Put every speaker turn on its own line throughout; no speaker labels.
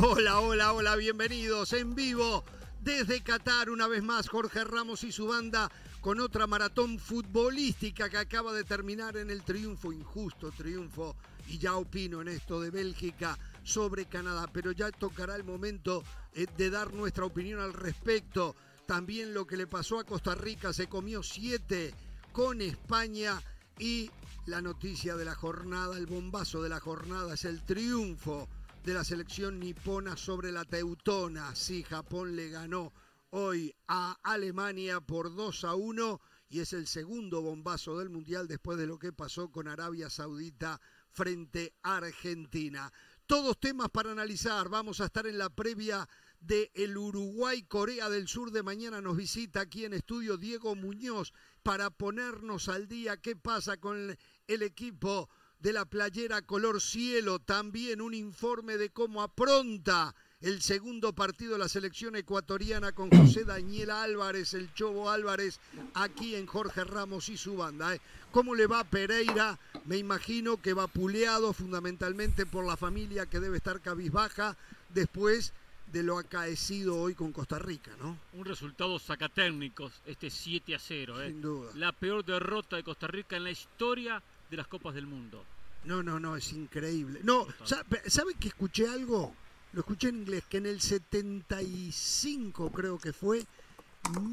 Hola, hola, hola, bienvenidos en vivo desde Qatar una vez más Jorge Ramos y su banda con otra maratón futbolística que acaba de terminar en el triunfo, injusto triunfo, y ya opino en esto de Bélgica sobre Canadá, pero ya tocará el momento eh, de dar nuestra opinión al respecto. También lo que le pasó a Costa Rica, se comió siete con España y la noticia de la jornada, el bombazo de la jornada es el triunfo de la selección nipona sobre la teutona. Sí, Japón le ganó hoy a Alemania por 2 a 1 y es el segundo bombazo del Mundial después de lo que pasó con Arabia Saudita frente a Argentina. Todos temas para analizar. Vamos a estar en la previa de el Uruguay Corea del Sur de mañana nos visita aquí en estudio Diego Muñoz para ponernos al día qué pasa con el equipo de la playera color cielo, también un informe de cómo apronta el segundo partido de la selección ecuatoriana con José Daniel Álvarez, el Chobo Álvarez, aquí en Jorge Ramos y su banda. ¿eh? ¿Cómo le va Pereira? Me imagino que va puleado fundamentalmente por la familia que debe estar cabizbaja después de lo acaecido hoy con Costa Rica, ¿no?
Un resultado sacatécnicos, este 7 a 0, ¿eh?
Sin duda.
La peor derrota de Costa Rica en la historia de las Copas del Mundo.
No, no, no, es increíble. No, ¿sabe, ¿sabe que escuché algo? Lo escuché en inglés, que en el 75 creo que fue,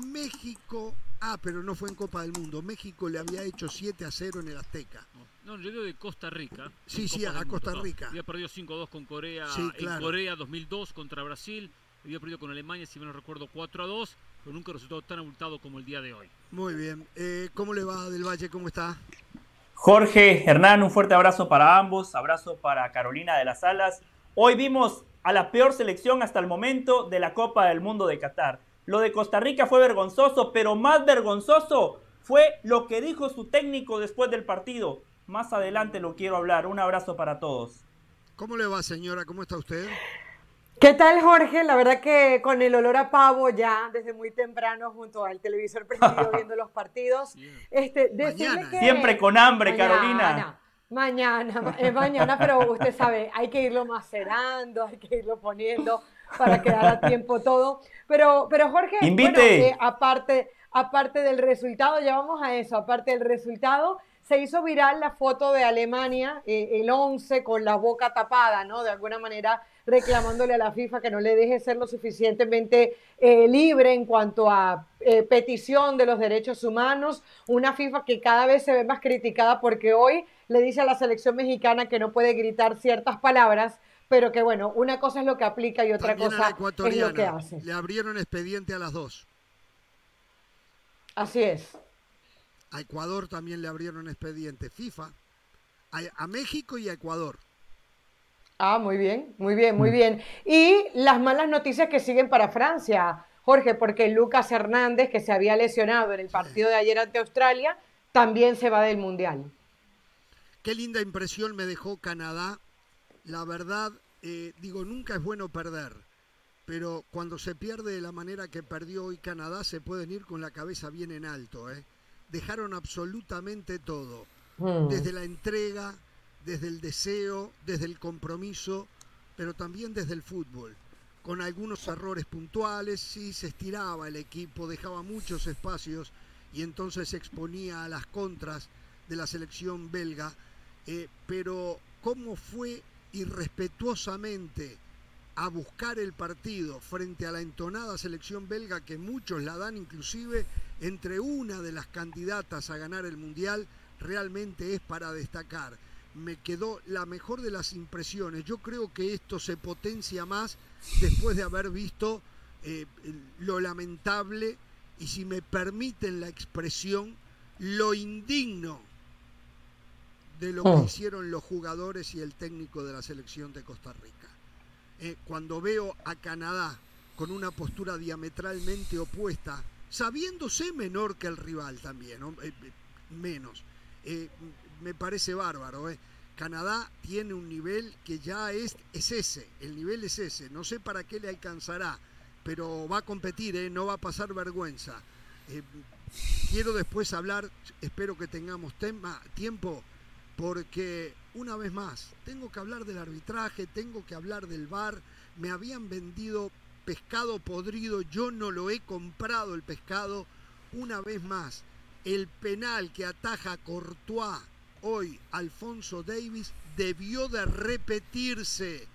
México, ah, pero no fue en Copa del Mundo, México le había hecho 7 a 0 en el Azteca.
No, yo digo de Costa Rica.
Sí, sí, a Costa Rica.
Había perdido 5-2 con Corea
Sí,
en
claro.
Corea 2002 contra Brasil. Había perdido con Alemania, si bien no recuerdo, 4-2, pero nunca resultado tan abultado como el día de hoy.
Muy bien. Eh, ¿Cómo le va del Valle? ¿Cómo está?
Jorge, Hernán, un fuerte abrazo para ambos, abrazo para Carolina de las Alas. Hoy vimos a la peor selección hasta el momento de la Copa del Mundo de Qatar. Lo de Costa Rica fue vergonzoso, pero más vergonzoso fue lo que dijo su técnico después del partido. Más adelante lo quiero hablar. Un abrazo para todos.
¿Cómo le va, señora? ¿Cómo está usted?
¿Qué tal, Jorge? La verdad que con el olor a pavo ya desde muy temprano junto al televisor prendido viendo los partidos. Este,
Mañana,
que-
Siempre con hambre,
Mañana,
Carolina.
Mañana, es mañana, pero usted sabe, hay que irlo macerando, hay que irlo poniendo para quedar a tiempo todo. Pero, pero Jorge,
Invite.
bueno, eh, aparte, aparte del resultado, ya vamos a eso, aparte del resultado, se hizo viral la foto de Alemania, eh, el 11 con la boca tapada, ¿no? De alguna manera reclamándole a la FIFA que no le deje ser lo suficientemente eh, libre en cuanto a eh, petición de los derechos humanos, una FIFA que cada vez se ve más criticada porque hoy le dice a la selección mexicana que no puede gritar ciertas palabras, pero que bueno, una cosa es lo que aplica y otra
También
cosa es lo que hace.
Le abrieron expediente a las dos.
Así es.
A Ecuador también le abrieron expediente. FIFA. A, a México y a Ecuador.
Ah, muy bien, muy bien, muy bien. Y las malas noticias que siguen para Francia, Jorge, porque Lucas Hernández, que se había lesionado en el partido de ayer ante Australia, también se va del Mundial.
Qué linda impresión me dejó Canadá. La verdad, eh, digo, nunca es bueno perder, pero cuando se pierde de la manera que perdió hoy Canadá, se pueden ir con la cabeza bien en alto. ¿eh? Dejaron absolutamente todo,
Mm.
desde la entrega, desde el deseo, desde el compromiso, pero también desde el fútbol. Con algunos errores puntuales, sí se estiraba el equipo, dejaba muchos espacios y entonces se exponía a las contras de la selección belga. Eh, pero cómo fue irrespetuosamente a buscar el partido frente a la entonada selección belga que muchos la dan inclusive entre una de las candidatas a ganar el mundial, realmente es para destacar. Me quedó la mejor de las impresiones. Yo creo que esto se potencia más después de haber visto eh, lo lamentable y si me permiten la expresión, lo indigno de lo que
Oh.
hicieron los jugadores y el técnico de la selección de Costa Rica. Eh, cuando veo a Canadá con una postura diametralmente opuesta, sabiéndose menor que el rival también. Eh, eh, menos, eh, me parece bárbaro. Canadá tiene un nivel que ya es, es ese, el nivel es ese, no sé para qué le alcanzará, pero va a competir, no va a pasar vergüenza. Quiero después hablar, espero que tengamos tema, tiempo, porque una vez más, tengo que hablar del arbitraje, tengo que hablar del VAR, me habían vendido pescado podrido, yo no lo he comprado el pescado, una vez más, el penal que ataja Courtois hoy, Alfonso Davis, debió de repetirse.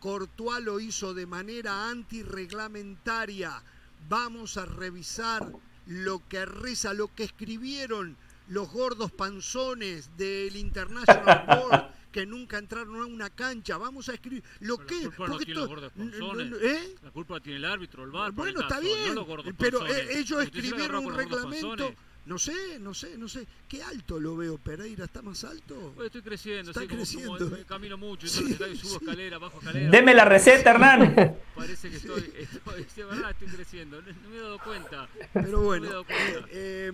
Courtois lo hizo de manera antirreglamentaria. Vamos a revisar lo que reza, lo que escribieron los gordos panzones del International Board que nunca entraron a una cancha. Vamos a escribir lo
Pero
que.
La culpa, no
porque
tiene
esto-
los gordos panzones.
¿eh?
la culpa la tiene el árbitro, el por
Bueno,
el
está
caso,
bien,
no los gordos
pero
panzones.
eh, ellos escribieron un reglamento. No sé, no sé, no sé. ¿Qué alto lo veo, Pereira? ¿Está más alto?
Estoy creciendo,
Está
sí, como- como,
creciendo.
eh, camino mucho,
Sí,
entonces subo
sí.
escalera, bajo escalera.
Deme la receta, Hernán.
Parece que estoy, estoy, de verdad estoy creciendo, no, no me he dado cuenta.
Pero
No me he
bueno,
dado
eh,
cuenta.
eh,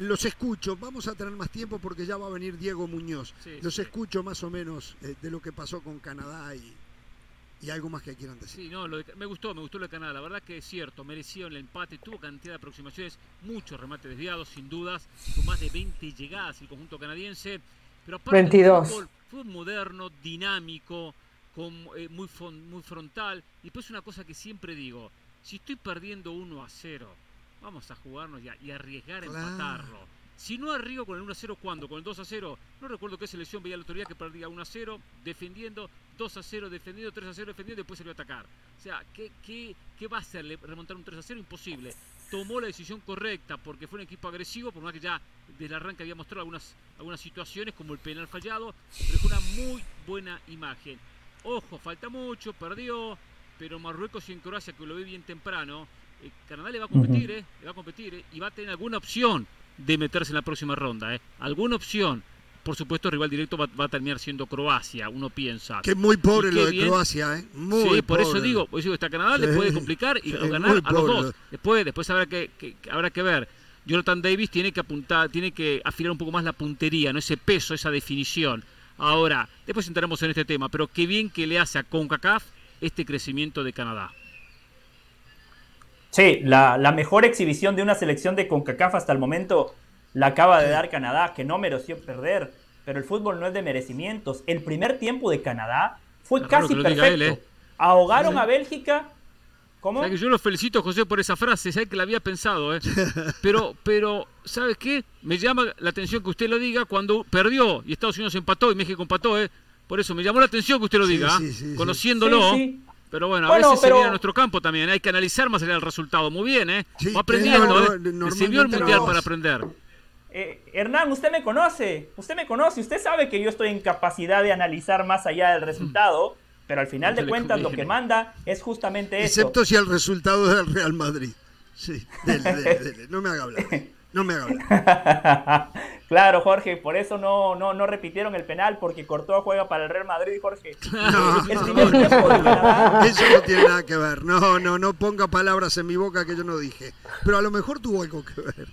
los escucho. Vamos a tener más tiempo porque ya va a venir Diego Muñoz.
Sí,
los
sí.
escucho más o menos eh, de lo que pasó con Canadá y, y algo más que quieran decir.
Sí, no, lo de- me gustó, me gustó lo de Canadá. La verdad que es cierto, mereció el empate, tuvo cantidad de aproximaciones, muchos remates desviados, sin dudas, con más de 20 llegadas el conjunto canadiense. Pero aparte,
22.
Fútbol, fútbol moderno, dinámico, con, eh, muy, muy frontal. Y después una cosa que siempre digo, si estoy perdiendo 1 a 0, vamos a jugarnos y, a- y arriesgar a
Claro.
empatarlo. Si no arriesgo con el 1 a 0, ¿cuándo? Con el 2 a 0. No recuerdo qué selección veía la autoridad que perdía 1 a 0, defendiendo, 2 a 0 defendiendo, 3 a 0 defendiendo y después salió a atacar. O sea, ¿qué, qué, qué va a hacerle remontar un 3 a 0? Imposible. Tomó la decisión correcta porque fue un equipo agresivo, por más que ya desde el arranque había mostrado algunas, algunas situaciones como el penal fallado, pero fue una muy buena imagen. Ojo, falta mucho, perdió, pero Marruecos y en Croacia, que lo ve bien temprano, eh, Canadá le va a competir, eh, le va a competir eh, y va a tener alguna opción de meterse en la próxima ronda. Eh. Alguna opción. Por supuesto, el rival directo va, va a terminar siendo Croacia, uno piensa.
Que muy pobre lo de
bien.
Croacia, ¿eh? Muy
sí, por eso digo, por eso digo, esta Canadá le puede complicar y
sí,
ganar a los dos. Después, después habrá que- habrá que ver. Jonathan Davis tiene que apuntar, tiene que afilar un poco más la puntería, no ese peso, esa definición. Ahora, después entraremos en este tema, pero qué bien que le hace a CONCACAF este crecimiento de Canadá.
Sí, la, la mejor exhibición de una selección de CONCACAF hasta el momento la acaba de dar Canadá, que no mereció perder. Pero el fútbol no es de merecimientos. El primer tiempo de Canadá fue
raro
casi perfecto.
él, ¿eh?
Ahogaron a Bélgica. ¿Cómo?
¿Sabes que yo lo felicito, José, por esa frase, sabes que la había pensado, ¿eh? Pero, pero, ¿sabes qué? Me llama la atención que usted lo diga cuando perdió y Estados Unidos empató y México empató, ¿eh? Por eso me llamó la atención que usted lo diga,
sí, sí, sí.
conociéndolo.
Sí, sí.
Pero bueno, a
Bueno,
veces
pero-
se viene a nuestro campo también, hay que analizar más allá del resultado. Muy bien, ¿eh?
Sí,
Va aprendiendo, ¿eh?
no-
sirvió el
normalmente
mundial para aprender.
Eh, Hernán, usted me conoce, usted me conoce, usted sabe que yo estoy en capacidad de analizar más allá del resultado, pero al final de
No
cuentas lo que manda es justamente eso.
Excepto si el resultado es del Real Madrid. Sí, dele, dele, dele. No me haga hablar. No me haga hablar.
claro, Jorge, por eso no, no, no repitieron el penal, porque Courtois juega para el Real Madrid, Jorge.
No,
El
no, no,
Canadá,
Eso no tiene nada que ver. No, no, no ponga palabras en mi boca que yo no dije. Pero a lo mejor tuvo algo que ver.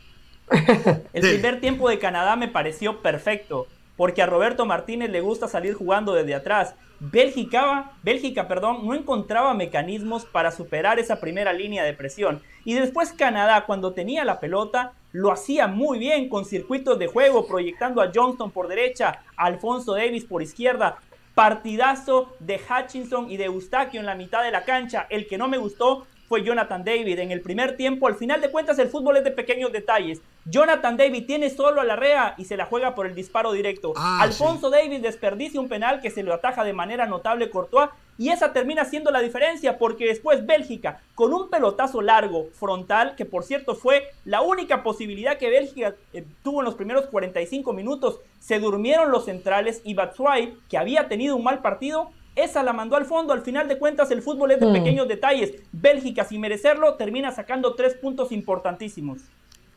el primer tiempo de Canadá me pareció perfecto, porque a Roberto Martínez le gusta salir jugando desde atrás. Bélgica, Bélgica, perdón, no encontraba mecanismos para superar esa primera línea de presión. Y después Canadá, cuando tenía la pelota, lo hacía muy bien con circuitos de juego, proyectando a Johnston por derecha, a Alfonso Davis por izquierda. Partidazo de Hutchinson y de Eustaquio en la mitad de la cancha. El que no me gustó fue Jonathan David en el primer tiempo. Al final de cuentas, el fútbol es de pequeños detalles. Jonathan David tiene solo a la rea y se la juega por el disparo directo.
Ah,
Alfonso Davis desperdicia un penal que se lo ataja de manera notable Courtois y esa termina siendo la diferencia porque después Bélgica con un pelotazo largo frontal que por cierto fue la única posibilidad que Bélgica eh, tuvo en los primeros 45 minutos se durmieron los centrales y Batshuayi que había tenido un mal partido esa la mandó al fondo. Al final de cuentas, el fútbol es de
Mm.
pequeños detalles. Bélgica, sin merecerlo, termina sacando tres puntos importantísimos.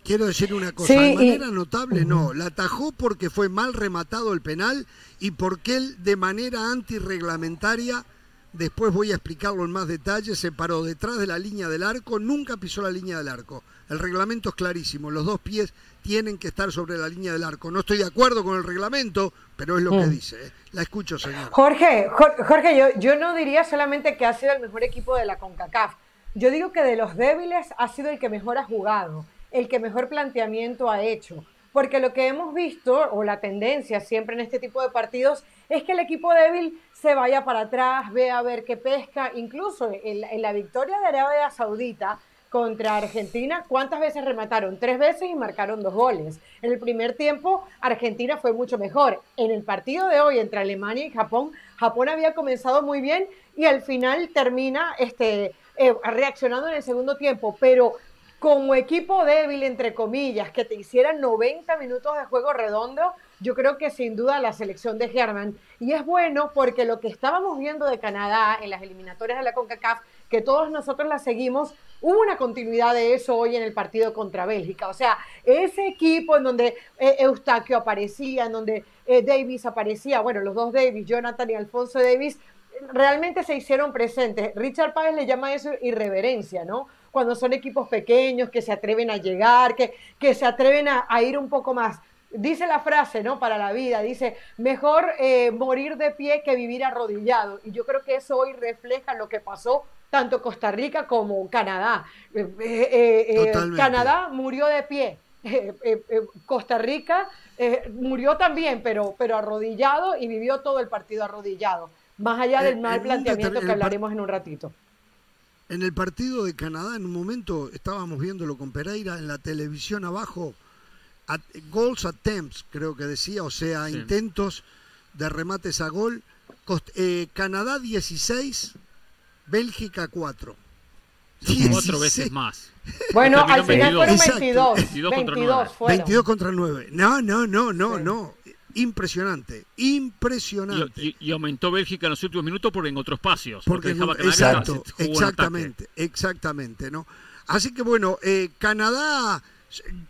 Quiero decir una cosa,
Sí,
de
y-
manera notable no, la atajó porque fue mal rematado el penal y porque él de manera antirreglamentaria, después voy a explicarlo en más detalle, se paró detrás de la línea del arco, nunca pisó la línea del arco. El reglamento es clarísimo, los dos pies tienen que estar sobre la línea del arco. No estoy de acuerdo con el reglamento, pero es lo que
Mm.
dice. ¿eh? La escucho, señor.
Jorge, Jor- Jorge, yo, yo no diría solamente que ha sido el mejor equipo de la CONCACAF. Yo digo que de los débiles ha sido el que mejor ha jugado, el que mejor planteamiento ha hecho. Porque lo que hemos visto, o la tendencia siempre en este tipo de partidos, es que el equipo débil se vaya para atrás, vea a ver qué pesca, incluso en, en la victoria de Arabia Saudita contra Argentina, ¿cuántas veces remataron? Tres veces y marcaron dos goles. En el primer tiempo, Argentina fue mucho mejor. En el partido de hoy entre Alemania y Japón, Japón había comenzado muy bien y al final termina este, eh, reaccionando en el segundo tiempo, pero como equipo débil, entre comillas, que te hicieran 90 minutos de juego redondo, yo creo que sin duda la selección de Germán. Y es bueno porque lo que estábamos viendo de Canadá en las eliminatorias de la CONCACAF, que todos nosotros la seguimos, hubo una continuidad de eso hoy en el partido contra Bélgica. O sea, ese equipo en donde eh, Eustaquio aparecía, en donde eh, Davis aparecía, bueno, los dos Davis, Jonathan y Alfonso Davis, realmente se hicieron presentes. Richard Páez le llama eso irreverencia, ¿no? Cuando son equipos pequeños que se atreven a llegar, que, que se atreven a, ir un poco más. Dice la frase, ¿no? Para la vida, dice, mejor eh, morir de pie que vivir arrodillado. Y yo creo que eso hoy refleja lo que pasó tanto Costa Rica como Canadá. Eh, eh, Canadá murió de pie. Costa Rica murió también, pero, pero arrodillado y vivió todo el partido arrodillado más allá del mal planteamiento que hablaremos en un ratito.
En el partido de Canadá, en un momento estábamos viéndolo con Pereira en la televisión abajo, goals attempts, creo que decía, o sea, intentos de remates a gol. Eh, Canadá 16, Bélgica 4.
Cuatro veces más.
Bueno, al final fueron 22. 22,
22 contra 9. No, no, no, no, no impresionante, impresionante.
Y, aumentó Bélgica en los últimos minutos por en otros espacios.
Porque, exacto, exactamente, exactamente, ¿no? Así que bueno, eh, Canadá,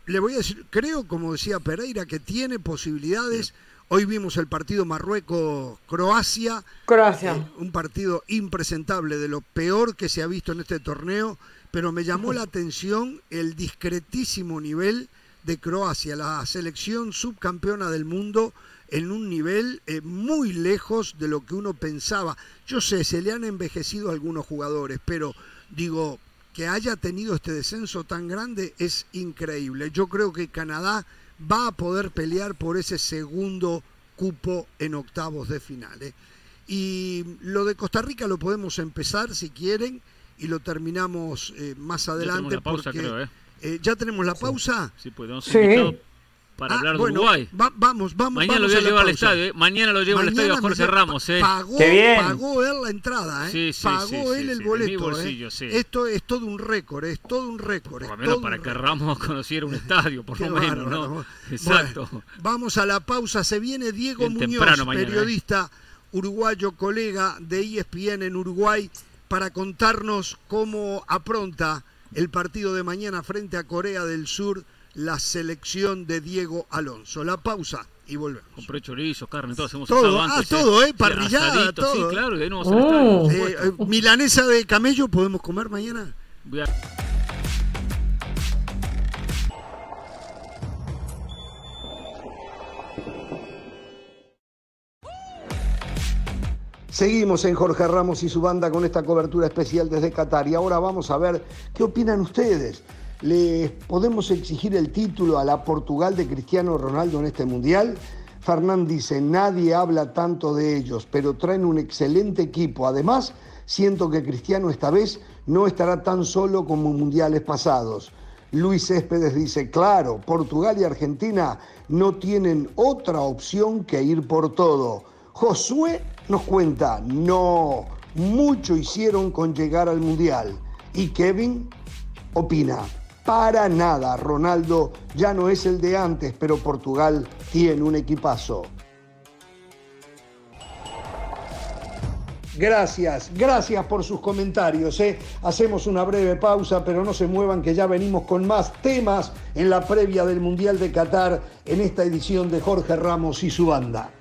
le voy a decir, creo, como decía Pereira, que tiene posibilidades. Hoy vimos el partido Marruecos-Croacia.
Croacia.
Eh, un partido impresentable, de lo peor que se ha visto en este torneo, pero me llamó la atención el discretísimo nivel de Croacia, la selección subcampeona del mundo en un nivel eh, muy lejos de lo que uno pensaba. Yo sé, se le han envejecido algunos jugadores, pero digo, que haya tenido este descenso tan grande es increíble. Yo creo que Canadá va a poder pelear por ese segundo cupo en octavos de final. ¿eh? Y lo de Costa Rica lo podemos empezar si quieren y lo terminamos eh, más adelante. porque, creo, eh, ¿Ya tenemos la pausa?
Sí, pues sí. Para ah, hablar de Uruguay.
vamos, vamos.
Mañana
lo
voy a, llevar al estadio, ¿eh? Mañana lo llevo al estadio a Jorge Ramos, ¿eh?
Pagó,
Qué bien.
pagó él la entrada, ¿eh?
Sí, sí,
pagó él el boleto.
Mi bolsillo,
¿eh? Esto es todo un récord, es todo un récord.
Por lo menos para que Ramos conociera un estadio, por lo menos, ¿no? Exacto.
vamos a la pausa. Se viene Diego Muñoz, ¿eh? periodista uruguayo, colega de ESPN en Uruguay, para contarnos cómo apronta el partido de mañana frente a Corea del Sur, la selección de Diego Alonso. La pausa y volvemos.
Compré chorizo, carne, todo hacemos
todo, ah, todo, ¿eh? Parrillada, todo.
Sí, claro, y ahí no vamos a oh.
eh, eh, Milanesa de camello, ¿podemos comer mañana? Voy a... Seguimos en Jorge Ramos y su banda con esta cobertura especial desde Qatar y ahora vamos a ver qué opinan ustedes. ¿Les podemos exigir el título a la Portugal de Cristiano Ronaldo en este mundial? Fernán dice, nadie habla tanto de ellos, pero traen un excelente equipo. Además, siento que Cristiano esta vez no estará tan solo como en mundiales pasados. Luis Céspedes dice, claro, Portugal y Argentina no tienen otra opción que ir por todo. Josué nos cuenta, no, mucho hicieron con llegar al Mundial. Y Kevin opina, para nada, Ronaldo ya no es el de antes, pero Portugal tiene un equipazo. Gracias, gracias por sus comentarios. ¿eh? Hacemos una breve pausa, pero no se muevan que ya venimos con más temas en la previa del Mundial de Qatar en esta edición de Jorge Ramos y su banda.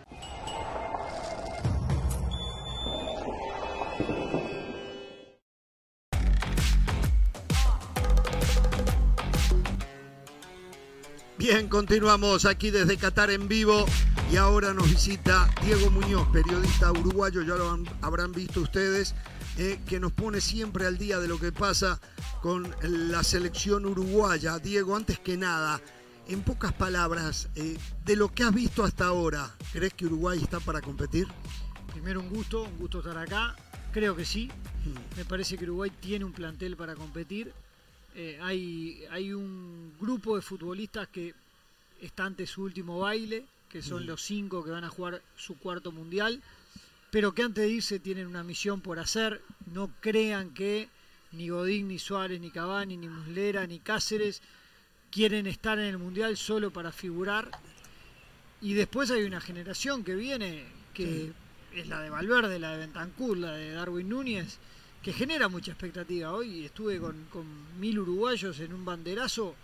Bien, continuamos aquí desde Qatar en vivo y ahora nos visita Diego Muñoz, periodista uruguayo, ya lo habrán visto ustedes, eh, que nos pone siempre al día de lo que pasa con la selección uruguaya. Diego, antes que nada, en pocas palabras, eh, de lo que has visto hasta ahora, ¿crees que Uruguay está para competir?
Primero un gusto, un gusto estar acá. Creo que sí. Me parece que Uruguay tiene un plantel para competir. Eh, hay, hay un grupo de futbolistas que está ante su último baile, que son los cinco que van a jugar su cuarto mundial, pero que antes de irse tienen una misión por hacer. No crean que ni Godín, ni Suárez, ni Cavani, ni Muslera, ni Cáceres quieren estar en el mundial solo para figurar. Y después hay una generación que viene, que es la de Valverde, la de Bentancur, la de Darwin Núñez, que genera mucha expectativa. Hoy estuve con, con mil uruguayos en un banderazo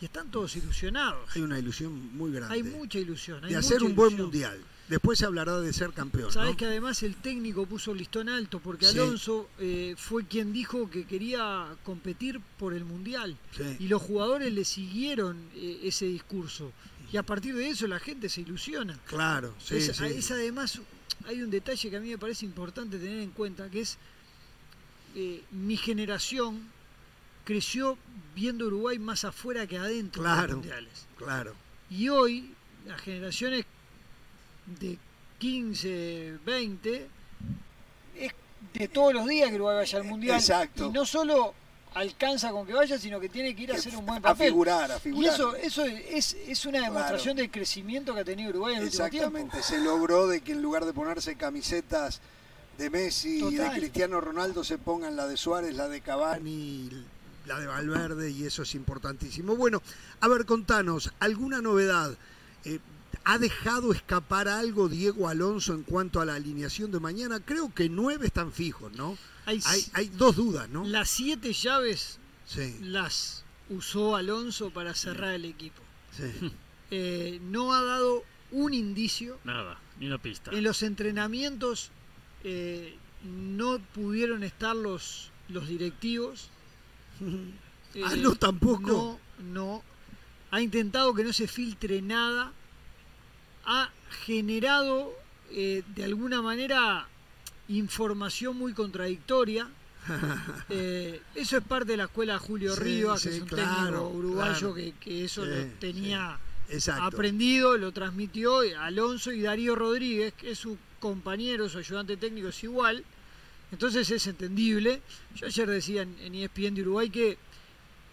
y están todos ilusionados.
Hay una ilusión muy grande.
Hay mucha ilusión. hay
de hacer un buen
ilusión.
mundial. Después se hablará de ser campeón.
Sabes
¿no?
que además el técnico puso el listón alto porque
Sí.
Alonso eh, fue quien dijo que quería competir por el mundial
Sí.
y los jugadores le siguieron eh, ese discurso y a partir de eso la gente se ilusiona.
Claro, sí,
es, es además hay un detalle que a mí me parece importante tener en cuenta que es eh, mi generación creció viendo Uruguay más afuera que adentro de los mundiales.
Claro.
Y hoy, las generaciones de 15, 20, es de todos los días que Uruguay vaya al Mundial.
Exacto.
Y no solo alcanza con que vaya, sino que tiene que ir a hacer un buen
a
papel.
figurar, a
Y
figurar.
eso, eso es, es una demostración del crecimiento que ha tenido Uruguay en el último tiempo.
Exactamente, se logró de que en lugar de ponerse camisetas de Messi y de. Cristiano Ronaldo se pongan la de Suárez, la de Cavani.
Ni la de Valverde y eso es importantísimo. Bueno, a ver, contanos, ¿alguna novedad? Eh, ¿Ha dejado escapar algo Diego Alonso en cuanto a la alineación de mañana? Creo que nueve están fijos, ¿no?
Hay,
Hay, hay dos dudas, ¿no?
Las siete llaves
Sí,
las usó Alonso para cerrar el equipo.
sí.
Eh, no ha dado un indicio
Nada, ni una pista.
En los entrenamientos eh, no pudieron estar los, los directivos.
ah,
Eh,
no, tampoco.
No, no. Ha intentado que no se filtre nada. Ha generado eh, de alguna manera información muy contradictoria. Eh, eso es parte de la escuela Julio
Sí,
Rivas,
sí,
que es un
claro,
técnico uruguayo
claro.
que, que eso
Sí,
lo tenía aprendido, lo transmitió Alonso y Darío Rodríguez, que es su compañero, su ayudante técnico es igual. Entonces es entendible. Yo ayer decía en, en ESPN de Uruguay que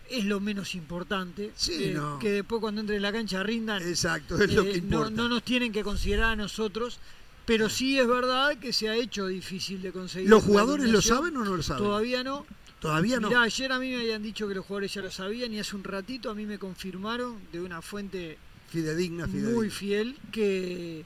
es lo menos importante.
Sí,
que,
no.
que después cuando entre en la cancha rindan.
Exacto, es lo
eh,
que
no,
importa.
no nos tienen que considerar a nosotros. Pero sí es verdad que se ha hecho difícil de conseguir.
¿Los jugadores lo saben o no lo saben?
Todavía no.
Todavía no.
Mirá, ayer a mí me habían dicho que los jugadores ya lo sabían y hace un ratito a mí me confirmaron de una fuente
Fidedigna, fidedigna.
muy fiel que,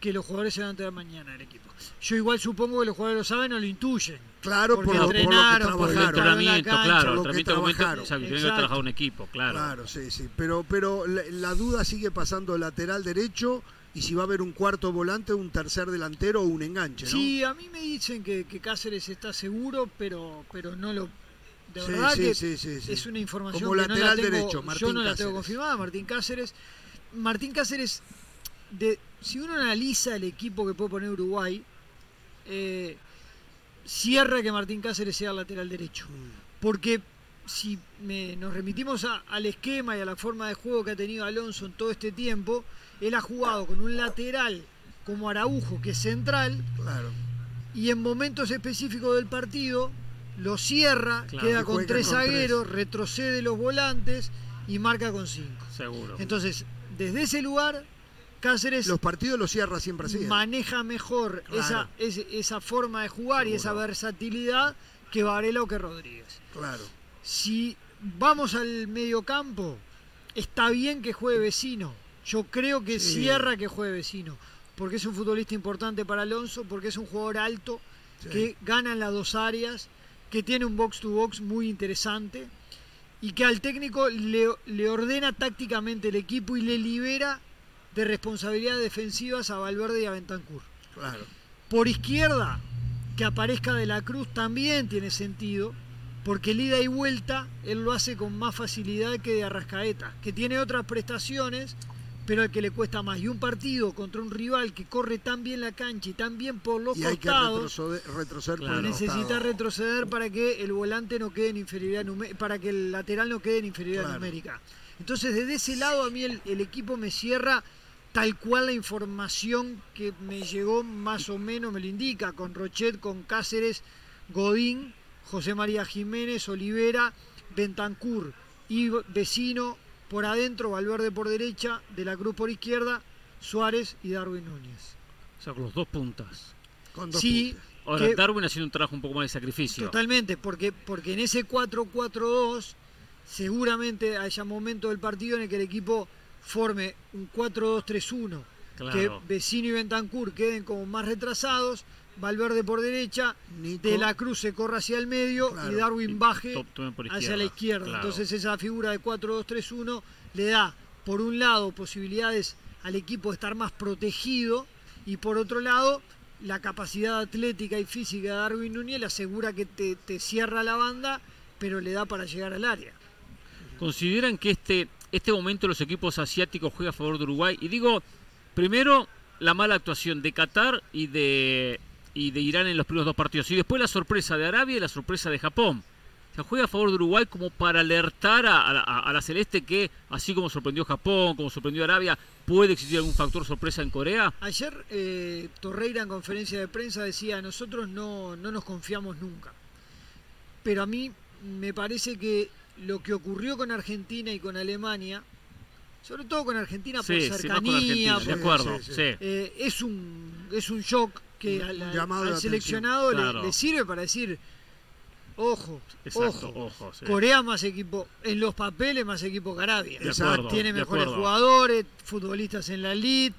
que los jugadores se van a enterar mañana el equipo. Yo igual supongo que los jugadores lo saben o lo intuyen.
Claro,
porque
por lo, por lo que
entrenaron,
Por el
trabajaron.
cancha,
claro.
lo
El
que trabajaron.
que trabajado un equipo, claro.
Claro, sí, sí. Pero, pero la, la duda sigue pasando lateral derecho y si va a haber un cuarto volante, un tercer delantero o un enganche, ¿no?
Sí, a mí me dicen que, que Cáceres está seguro, pero, pero no lo... De
Sí,
verdad
sí,
que
sí, sí, sí.
es una información
Como
que no la
lateral
tengo,
derecho,
yo
Martín
no la tengo confirmada, Martín Cáceres. Martín Cáceres, de, si uno analiza el equipo que puede poner Uruguay, eh, cierra que Martín Cáceres sea el lateral derecho.
Mm.
Porque si me- nos remitimos a- al esquema y a la forma de juego que ha tenido Alonso en todo este tiempo, él ha jugado con un lateral como Araujo, que es central,
Claro.
y en momentos específicos del partido lo cierra,
Claro,
queda con tres
con tres.
zagueros, retrocede los volantes y marca con cinco.
Seguro.
Entonces, desde ese lugar, Cáceres
Los partidos los cierra siempre así. ¿eh?
maneja mejor
Claro.
esa, esa forma de jugar y esa versatilidad que Varela o que Rodríguez.
Claro.
Si vamos al medio campo, está bien que juegue vecino. Yo creo que
Sí.
cierra que juegue vecino. Porque es un futbolista importante para Alonso, porque es un jugador alto,
Sí.
que gana en las dos áreas, que tiene un box to box muy interesante y que al técnico le, le ordena tácticamente el equipo y le libera de responsabilidades defensivas a Valverde y a Bentancur.
Claro.
Por izquierda, que aparezca De la Cruz también tiene sentido, porque el ida y vuelta él lo hace con más facilidad que de Arrascaeta, que tiene otras prestaciones, pero al que le cuesta más. Y un partido contra un rival que corre tan bien la cancha y tan bien por los
Y hay que
costados,
retroceder,
Claro.
necesita retroceder para que el volante no quede en inferioridad numérica, para que el lateral no quede en inferioridad
Claro.
numérica. Entonces, desde ese lado, a mí el, el equipo me cierra tal cual la información que me llegó más o menos me lo indica, con Rochet, con Cáceres, Godín, José María Jiménez, Olivera, Bentancur y vecino por adentro, Valverde por derecha, De la Cruz por izquierda, Suárez y Darwin Núñez.
O sea, con los dos puntas.
Con dos
Sí,
puntas.
Ahora,
que-
Darwin haciendo un trabajo un poco más de sacrificio.
Totalmente, porque, porque en ese 4-4-2 seguramente haya momento del partido en el que el equipo forme un 4-2-3-1,
Claro.
que Vecino y Bentancur queden como más retrasados, Valverde por derecha,
Nico.
De la Cruz se corra hacia el medio
Claro.
y Darwin baje hacia la izquierda.
claro.
Entonces esa figura de 4-2-3-1 le da, por un lado, posibilidades al equipo de estar más protegido y por otro lado, la capacidad atlética y física de Darwin Núñez le asegura que te, te cierra la banda, pero le da para llegar al área.
¿Consideran que este, este momento los equipos asiáticos juega a favor de Uruguay? Y digo, primero, la mala actuación de Qatar y de, y de Irán en los primeros dos partidos. Y después la sorpresa de Arabia y la sorpresa de Japón. Se juega a favor de Uruguay como para alertar a, a la- a la Celeste que, así como sorprendió Japón, como sorprendió Arabia, puede existir algún factor sorpresa en Corea.
Ayer eh, Torreira en conferencia de prensa decía, nosotros no, no nos confiamos nunca. Pero a mí me parece que lo que ocurrió con Argentina y con Alemania, sobre todo con Argentina por
Sí, sí, más con
cercanía,
Argentina, de
por-
acuerdo.
sí, sí.
Sí.
eh, es, un, es un shock que
Un-
al, seleccionado le-
Claro.
le, sirve para decir, ojo,
Exacto,
ojo,
ojo. sí.
Corea más equipo, en los papeles más equipo que Arabia.
De
Exacto.
acuerdo,
Tiene mejores jugadores, futbolistas en la elite,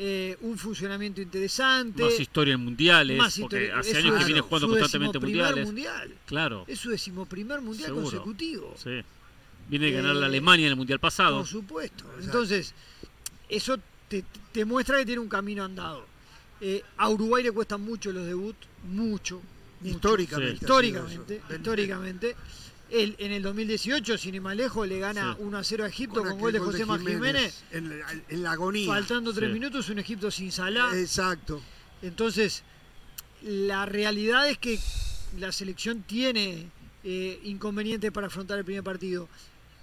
eh, un funcionamiento interesante.
Más historia en mundiales,
más
porque
historia-
hace años que viene jugando
su
constantemente mundiales.
mundial.
Claro,
Es su decimoprimer mundial
Seguro.
consecutivo.
sí. Viene de ganar la
Eh,
Alemania en el mundial pasado.
Por supuesto. Entonces, eso te, te muestra que tiene un camino andado. Eh, a Uruguay le cuestan mucho los debuts, mucho. mucho.
Históricamente.
Sí.
Históricamente, históricamente. En el 2018, sin ir más lejos, le gana
Sí.
1 a 0 a Egipto
Con
gol de José Más Jiménez.
En, la- en la agonía.
Faltando 3
Sí.
minutos, un Egipto sin Salah.
Exacto.
Entonces, la realidad es que la selección tiene eh, inconvenientes para afrontar el primer partido.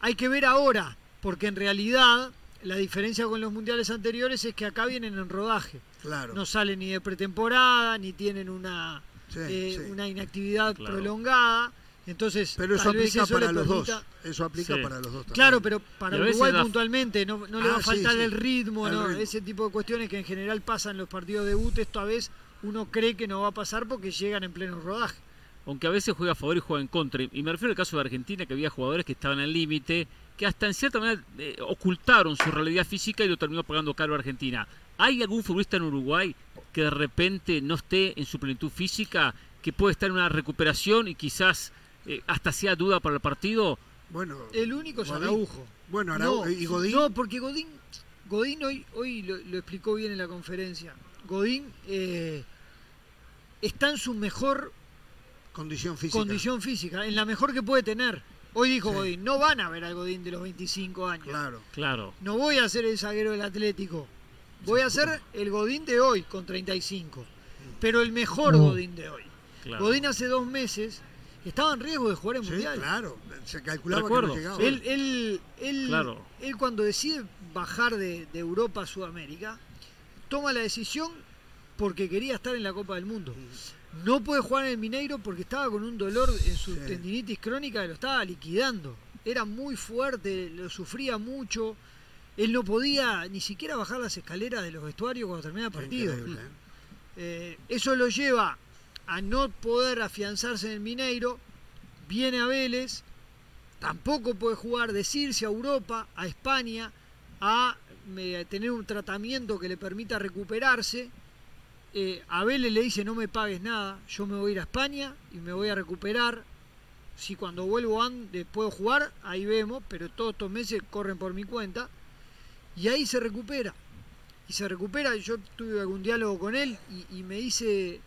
Hay que ver ahora, porque en realidad la diferencia con los mundiales anteriores es que acá vienen en rodaje.
Claro.
No salen ni de pretemporada, ni tienen una,
Sí,
eh,
sí.
una inactividad
Claro.
prolongada. Entonces,
Pero eso aplica
eso
para los
permita-
dos. Eso aplica
Sí.
para los dos también.
Claro, pero para
a veces
Uruguay
da-
puntualmente no, no le va
Ah,
a
sí,
faltar
sí.
el ritmo,
El
¿no?
ritmo.
ese tipo de cuestiones que en general pasan en los partidos de debut. Esta vez uno cree que no va a pasar porque llegan en pleno rodaje.
Aunque a veces juega a favor y juega en contra. Y me refiero al caso de Argentina, que había jugadores que estaban al límite, que hasta en cierta manera eh, ocultaron su realidad física y lo terminó pagando caro a Argentina. ¿Hay algún futbolista en Uruguay que de repente no esté en su plenitud física, que puede estar en una recuperación y quizás eh, hasta sea duda para el partido?
Bueno,
El único es. Araujo.
Bueno, Araujo
No,
y Godín.
No, porque Godín, Godín hoy, hoy lo, lo explicó bien en la conferencia. Godín eh, está en su mejor
condición física.
condición física, en la mejor que puede tener. Hoy dijo
Sí.
Godín, no van a ver al Godín de los 25 años.
Claro.
Claro.
No voy a ser el zaguero del Atlético. Voy a ser el Godín de hoy con 35. Pero el mejor Godín de hoy.
claro.
Godín hace dos meses estaba en riesgo de jugar en
Sí,
Mundial.
claro. Se calculaba que
Recuerdo,
no llegaba.
Él, él, él,
Claro.
él cuando decide bajar de, de Europa a Sudamérica, toma la decisión porque quería estar en la Copa del Mundo. No puede jugar en el Mineiro porque estaba con un dolor en su
Sí.
tendinitis crónica que lo estaba liquidando. Era muy fuerte, lo sufría mucho. Él no podía ni siquiera bajar las escaleras de los vestuarios cuando terminaba el partido.
¿eh?
Eh, eso lo lleva a no poder afianzarse en el Mineiro, viene a Vélez, tampoco puede jugar, decirse a Europa, a España, a tener un tratamiento que le permita recuperarse. Eh, a Vélez le dice no me pagues nada, yo me voy a ir a España y me voy a recuperar. Si cuando vuelvo an- eh, puedo jugar, ahí vemos, pero todos estos meses corren por mi cuenta. Y ahí se recupera. Y se recupera, yo tuve algún diálogo con él y me dice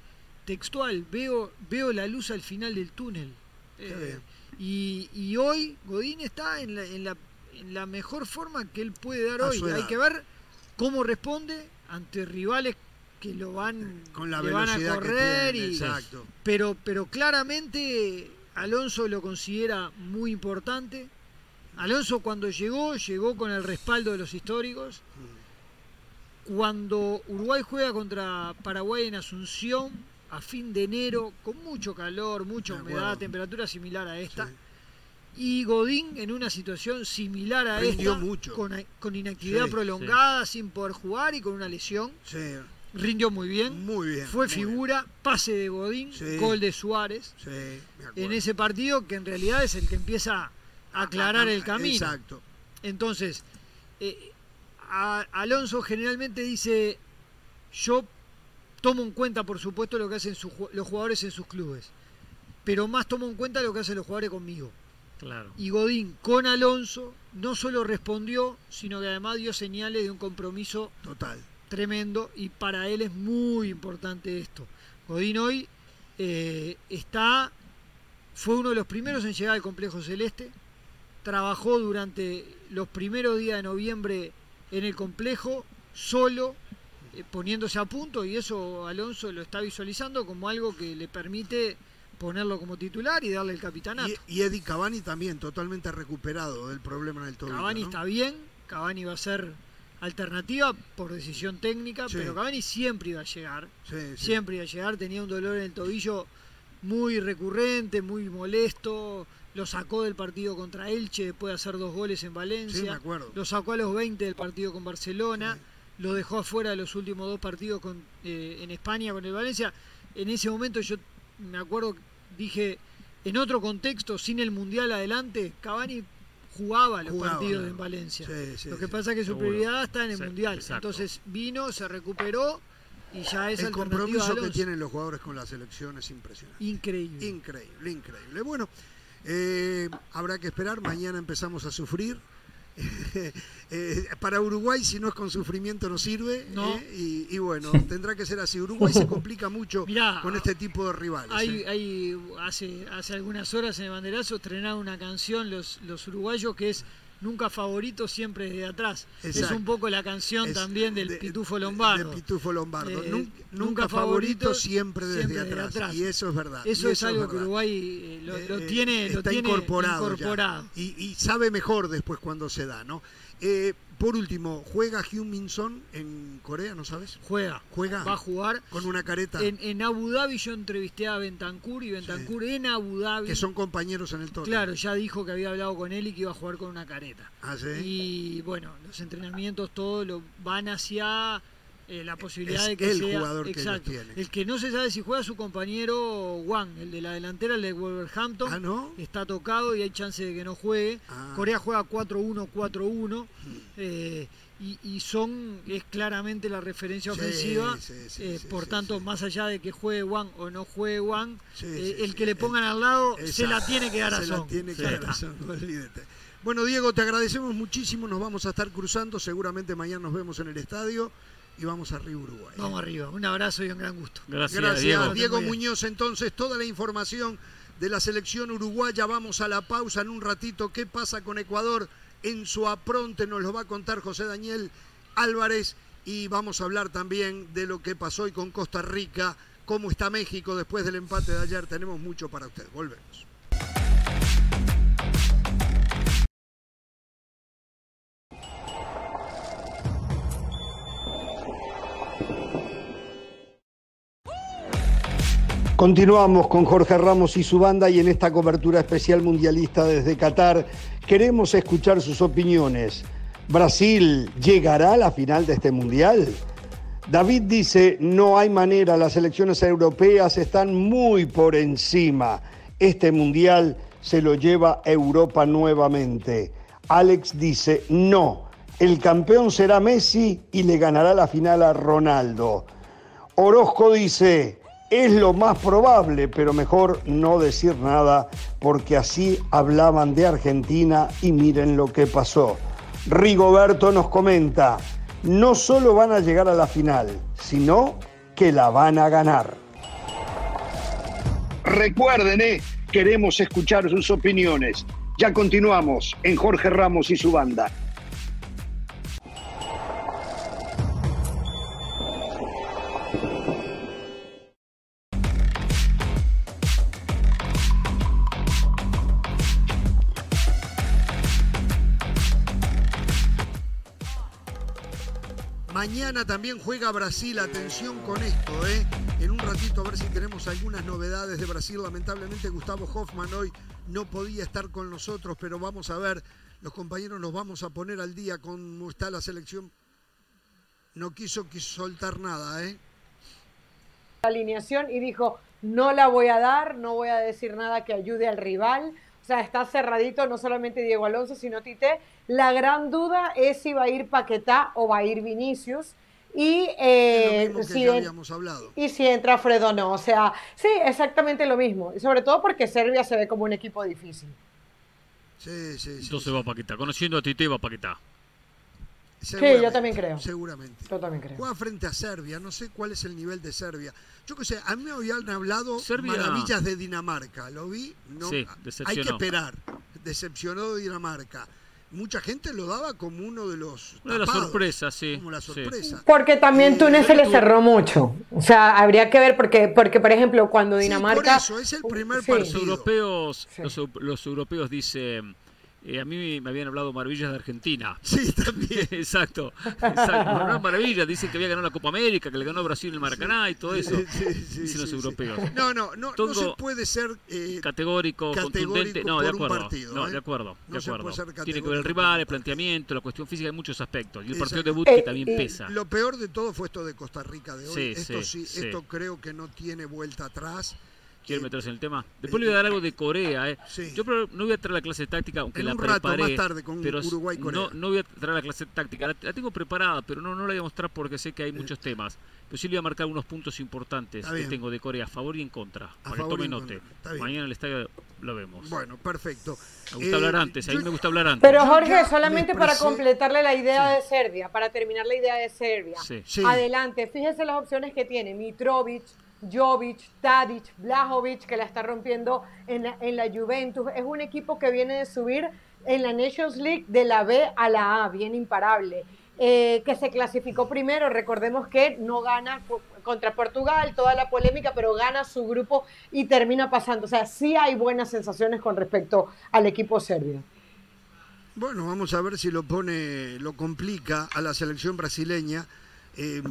textual, veo, veo la luz al final del túnel. Eh, y, y hoy Godín está en la, en, la, en la mejor forma que él puede dar
A
hoy. Hay que ver cómo responde ante rivales que lo van,
Con la
le van a correr. y,
Exacto.
pero, pero claramente Alonso lo considera muy importante. Alonso cuando llegó, llegó con el respaldo de los históricos. Cuando Uruguay juega contra Paraguay en Asunción a fin de enero, con mucho calor, mucha humedad, temperatura similar a esta.
Sí.
Y Godín en una situación similar a
Rindió
esta,
mucho.
Con, con inactividad
Sí,
prolongada, sin poder jugar y con una lesión.
Sí,
Rindió muy bien.
muy bien.
Fue
muy bien.
figura, pase de Godín, gol de Suárez. En ese partido que en realidad es el que empieza a aclarar el camino.
Exacto.
Entonces, eh, a- Alonso generalmente dice, yo tomo en cuenta, por supuesto, lo que hacen los jugadores en sus clubes, pero más tomo en cuenta lo que hacen los jugadores conmigo.
Claro.
Y Godín con Alonso no solo respondió, sino que además dio señales de un compromiso
Total.
tremendo y para él es muy importante esto. Godín hoy eh, está, fue uno de los primeros en llegar al complejo celeste, trabajó durante los primeros días de noviembre en el complejo, solo, poniéndose a punto y eso Alonso lo está visualizando como algo que le permite ponerlo como titular y darle el capitanato.
Y, y Eddie Cavani también, totalmente recuperado del problema en el tobillo.
Cavani
¿no?
está bien, Cavani va a ser alternativa por decisión técnica,
Sí.
pero Cavani siempre iba a llegar,
Sí, sí.
siempre iba a llegar, tenía un dolor en el tobillo muy recurrente, muy molesto, lo sacó del partido contra Elche después de hacer dos goles en
Sí, me
Valencia,
acuerdo.
lo sacó a los 20 del partido con Barcelona, lo dejó afuera de los últimos dos partidos con, eh, en España con el Valencia. En ese momento yo me acuerdo, dije, en otro contexto, sin el Mundial adelante, Cavani jugaba los
Jugaba,
partidos
claro.
en Valencia.
Sí, sí,
Lo que
sí.
pasa es que su
Seguro.
prioridad está en el
Sí,
Mundial.
exacto.
Entonces vino, se recuperó y ya es
El compromiso que tienen los jugadores con la selección es impresionante.
Increíble.
Increíble, increíble. Bueno, eh, habrá que esperar. Mañana empezamos a sufrir. Eh, para Uruguay, si no es con sufrimiento, no sirve.
No.
eh, y, y bueno, tendrá que ser así. Uruguay se complica mucho
Mirá,
con este tipo de rivales.
Hay,
eh.
hay hace, hace algunas horas en el banderazo estrenaron una canción los, los uruguayos que es Nunca favorito, siempre desde atrás. Es un poco la canción
Es
también del
de-
Pitufo Lombardo.
De, Pitufo Lombardo.
Eh,
Nun- nunca,
nunca
favorito, siempre desde,
siempre desde
atrás. Y eso es verdad.
Eso es algo que. Uruguay eh, lo, lo
Eh,
tiene, lo
está
tiene
incorporado, ya.
incorporado.
Y, y sabe mejor después cuando se da, ¿no? Por último, ¿juega Hyun Son en Corea, no sabes?
Juega,
¿Juega?
va a jugar.
Con una careta
En, en Abu Dhabi yo entrevisté a Bentancur y Bentancur en Abu Dhabi.
que son compañeros en el torneo.
Claro, ya dijo que había hablado con él y que iba a jugar con una careta.
Ah, ¿sí?
Y bueno, los entrenamientos todos lo van hacia eh, la posibilidad
Es
de que
el
sea
jugador que ellos tienen.
El que no se sabe si juega su compañero Wang, el de la delantera, el de Wolverhampton.
Ah, ¿no?
Está tocado y hay chance de que no juegue.
Ah.
Corea juega 4-1-4-1. eh, y, y son, es claramente la referencia ofensiva.
sí, sí,
eh, por tanto, más allá de que juegue Wang o no juegue
sí,
el que le pongan al lado se la tiene que dar a
Se la
Son.
tiene que
Ya
dar
está.
a Son, olvídate. Bueno, Diego, te agradecemos muchísimo. Nos vamos a estar cruzando. Seguramente mañana nos vemos en el estadio y vamos arriba Uruguay.
Vamos arriba. Un abrazo y un gran gusto.
Gracias,
Gracias,
Diego.
Diego. Muñoz. Entonces, toda la información de la selección uruguaya. Vamos a la pausa en un ratito. ¿Qué pasa con Ecuador? En su apronte nos lo va a contar José Daniel Álvarez. Y vamos a hablar también de lo que pasó hoy con Costa Rica, cómo está México después del empate de ayer. Tenemos mucho para ustedes. Volvemos. Continuamos con Jorge Ramos y su banda y en esta cobertura especial mundialista desde Qatar queremos escuchar sus opiniones. ¿Brasil llegará a la final de este mundial? David dice, no hay manera, las elecciones europeas están muy por encima. Este mundial se lo lleva Europa nuevamente. Alex dice, no, el campeón será Messi y le ganará la final a Ronaldo. Orozco dice, es lo más probable, pero mejor no decir nada porque así hablaban de Argentina y miren lo que pasó. Rigoberto nos comenta, no solo van a llegar a la final, sino que la van a ganar. Recuerden, eh, queremos escuchar sus opiniones. Ya continuamos en Jorge Ramos y su banda. Mañana también juega Brasil, atención con esto, ¿eh? En un ratito a ver si tenemos algunas novedades de Brasil. Lamentablemente Gustavo Hoffman hoy no podía estar con nosotros, pero vamos a ver, los compañeros nos vamos a poner al día cómo está la selección. No quiso, quiso soltar nada, ¿eh?
Alineación y dijo, no la voy a dar, no voy a decir nada que ayude al rival. O sea, está cerradito no solamente Diego Alonso, sino Tite. La gran duda es si va a ir Paquetá o va a ir Vinicius. Y, eh,
es lo mismo que
si
ya habíamos hablado.
y si entra Fredo no. O sea, sí, exactamente lo mismo. Y sobre todo porque Serbia se ve como un equipo difícil.
Sí, sí, sí.
Entonces va Paquetá. Conociendo a Tite va Paquetá.
Seguramente,
yo también creo.
Seguramente.
Yo también creo.
Juega frente a Serbia, no sé cuál es el nivel de Serbia. Yo qué sé, a mí me habían hablado
Serbia-
maravillas de Dinamarca, lo vi, no,
Sí,
hay que esperar. Decepcionó de Dinamarca. Mucha gente lo daba como uno de los
Una de las sorpresas, sí.
como la
sí.
sorpresa.
Porque también Túnez se le
tú-
cerró mucho. O sea, habría que ver porque, porque por ejemplo, cuando
Sí,
Dinamarca...
por eso, es el primer
Sí.
Los
partido.
europeos,
Sí.
los, los europeos dicen, eh, a mí me habían hablado maravillas de Argentina.
Sí, también.
exacto, exacto. No, no, maravillas, dicen que había ganado la Copa América, que le ganó Brasil el Maracaná y todo eso.
Sí, sí, sí,
dicen los
sí, sí.
europeos.
No, no, no, no
Tongo-
se puede ser eh,
Categórico,
Categórico
contundente. No, de acuerdo.
partido,
no,
¿eh?
de acuerdo,
No
de acuerdo. Tiene que ver el rival, el planteamiento, la cuestión física, hay muchos aspectos. Y el partido
Exacto.
debut que
Eh,
también
y
pesa.
Lo peor de todo fue esto de Costa Rica de hoy.
Sí,
esto
sí,
sí,
sí.
esto creo que no tiene vuelta atrás.
¿Quiere
Eh,
meterse en el tema? Después le voy a dar algo de Corea. ¿eh?
Sí.
Yo no voy a traer la clase táctica, aunque
En
la
un rato,
preparé.
más tarde, con
pero
Uruguay-Corea.
no, no voy a traer la clase táctica. La, la tengo preparada, pero no, no la voy a mostrar porque sé que hay muchos temas. Pero sí le voy a marcar unos puntos importantes que tengo de Corea, a favor y en contra. para que tome note. Mañana en el estadio lo vemos.
Bueno, perfecto.
me gusta
Eh,
hablar antes, a mí
yo-
me gusta hablar antes.
Pero Jorge, solamente
me
para completarle la idea de Serbia, para terminar la idea de Serbia.
Sí.
Sí.
Adelante, fíjese las opciones que tiene Mitrovic, Jovic, Tadic, Blajovic, que la está rompiendo en la, en la Juventus. Es un equipo que viene de subir en la Nations League de la B a la A, bien imparable. Eh, que se clasificó primero, recordemos que no gana contra Portugal, toda la polémica, pero gana su grupo y termina pasando. O sea, sí hay buenas sensaciones con respecto al equipo serbio.
Bueno, vamos a ver si lo pone, lo complica a la selección brasileña. Eh,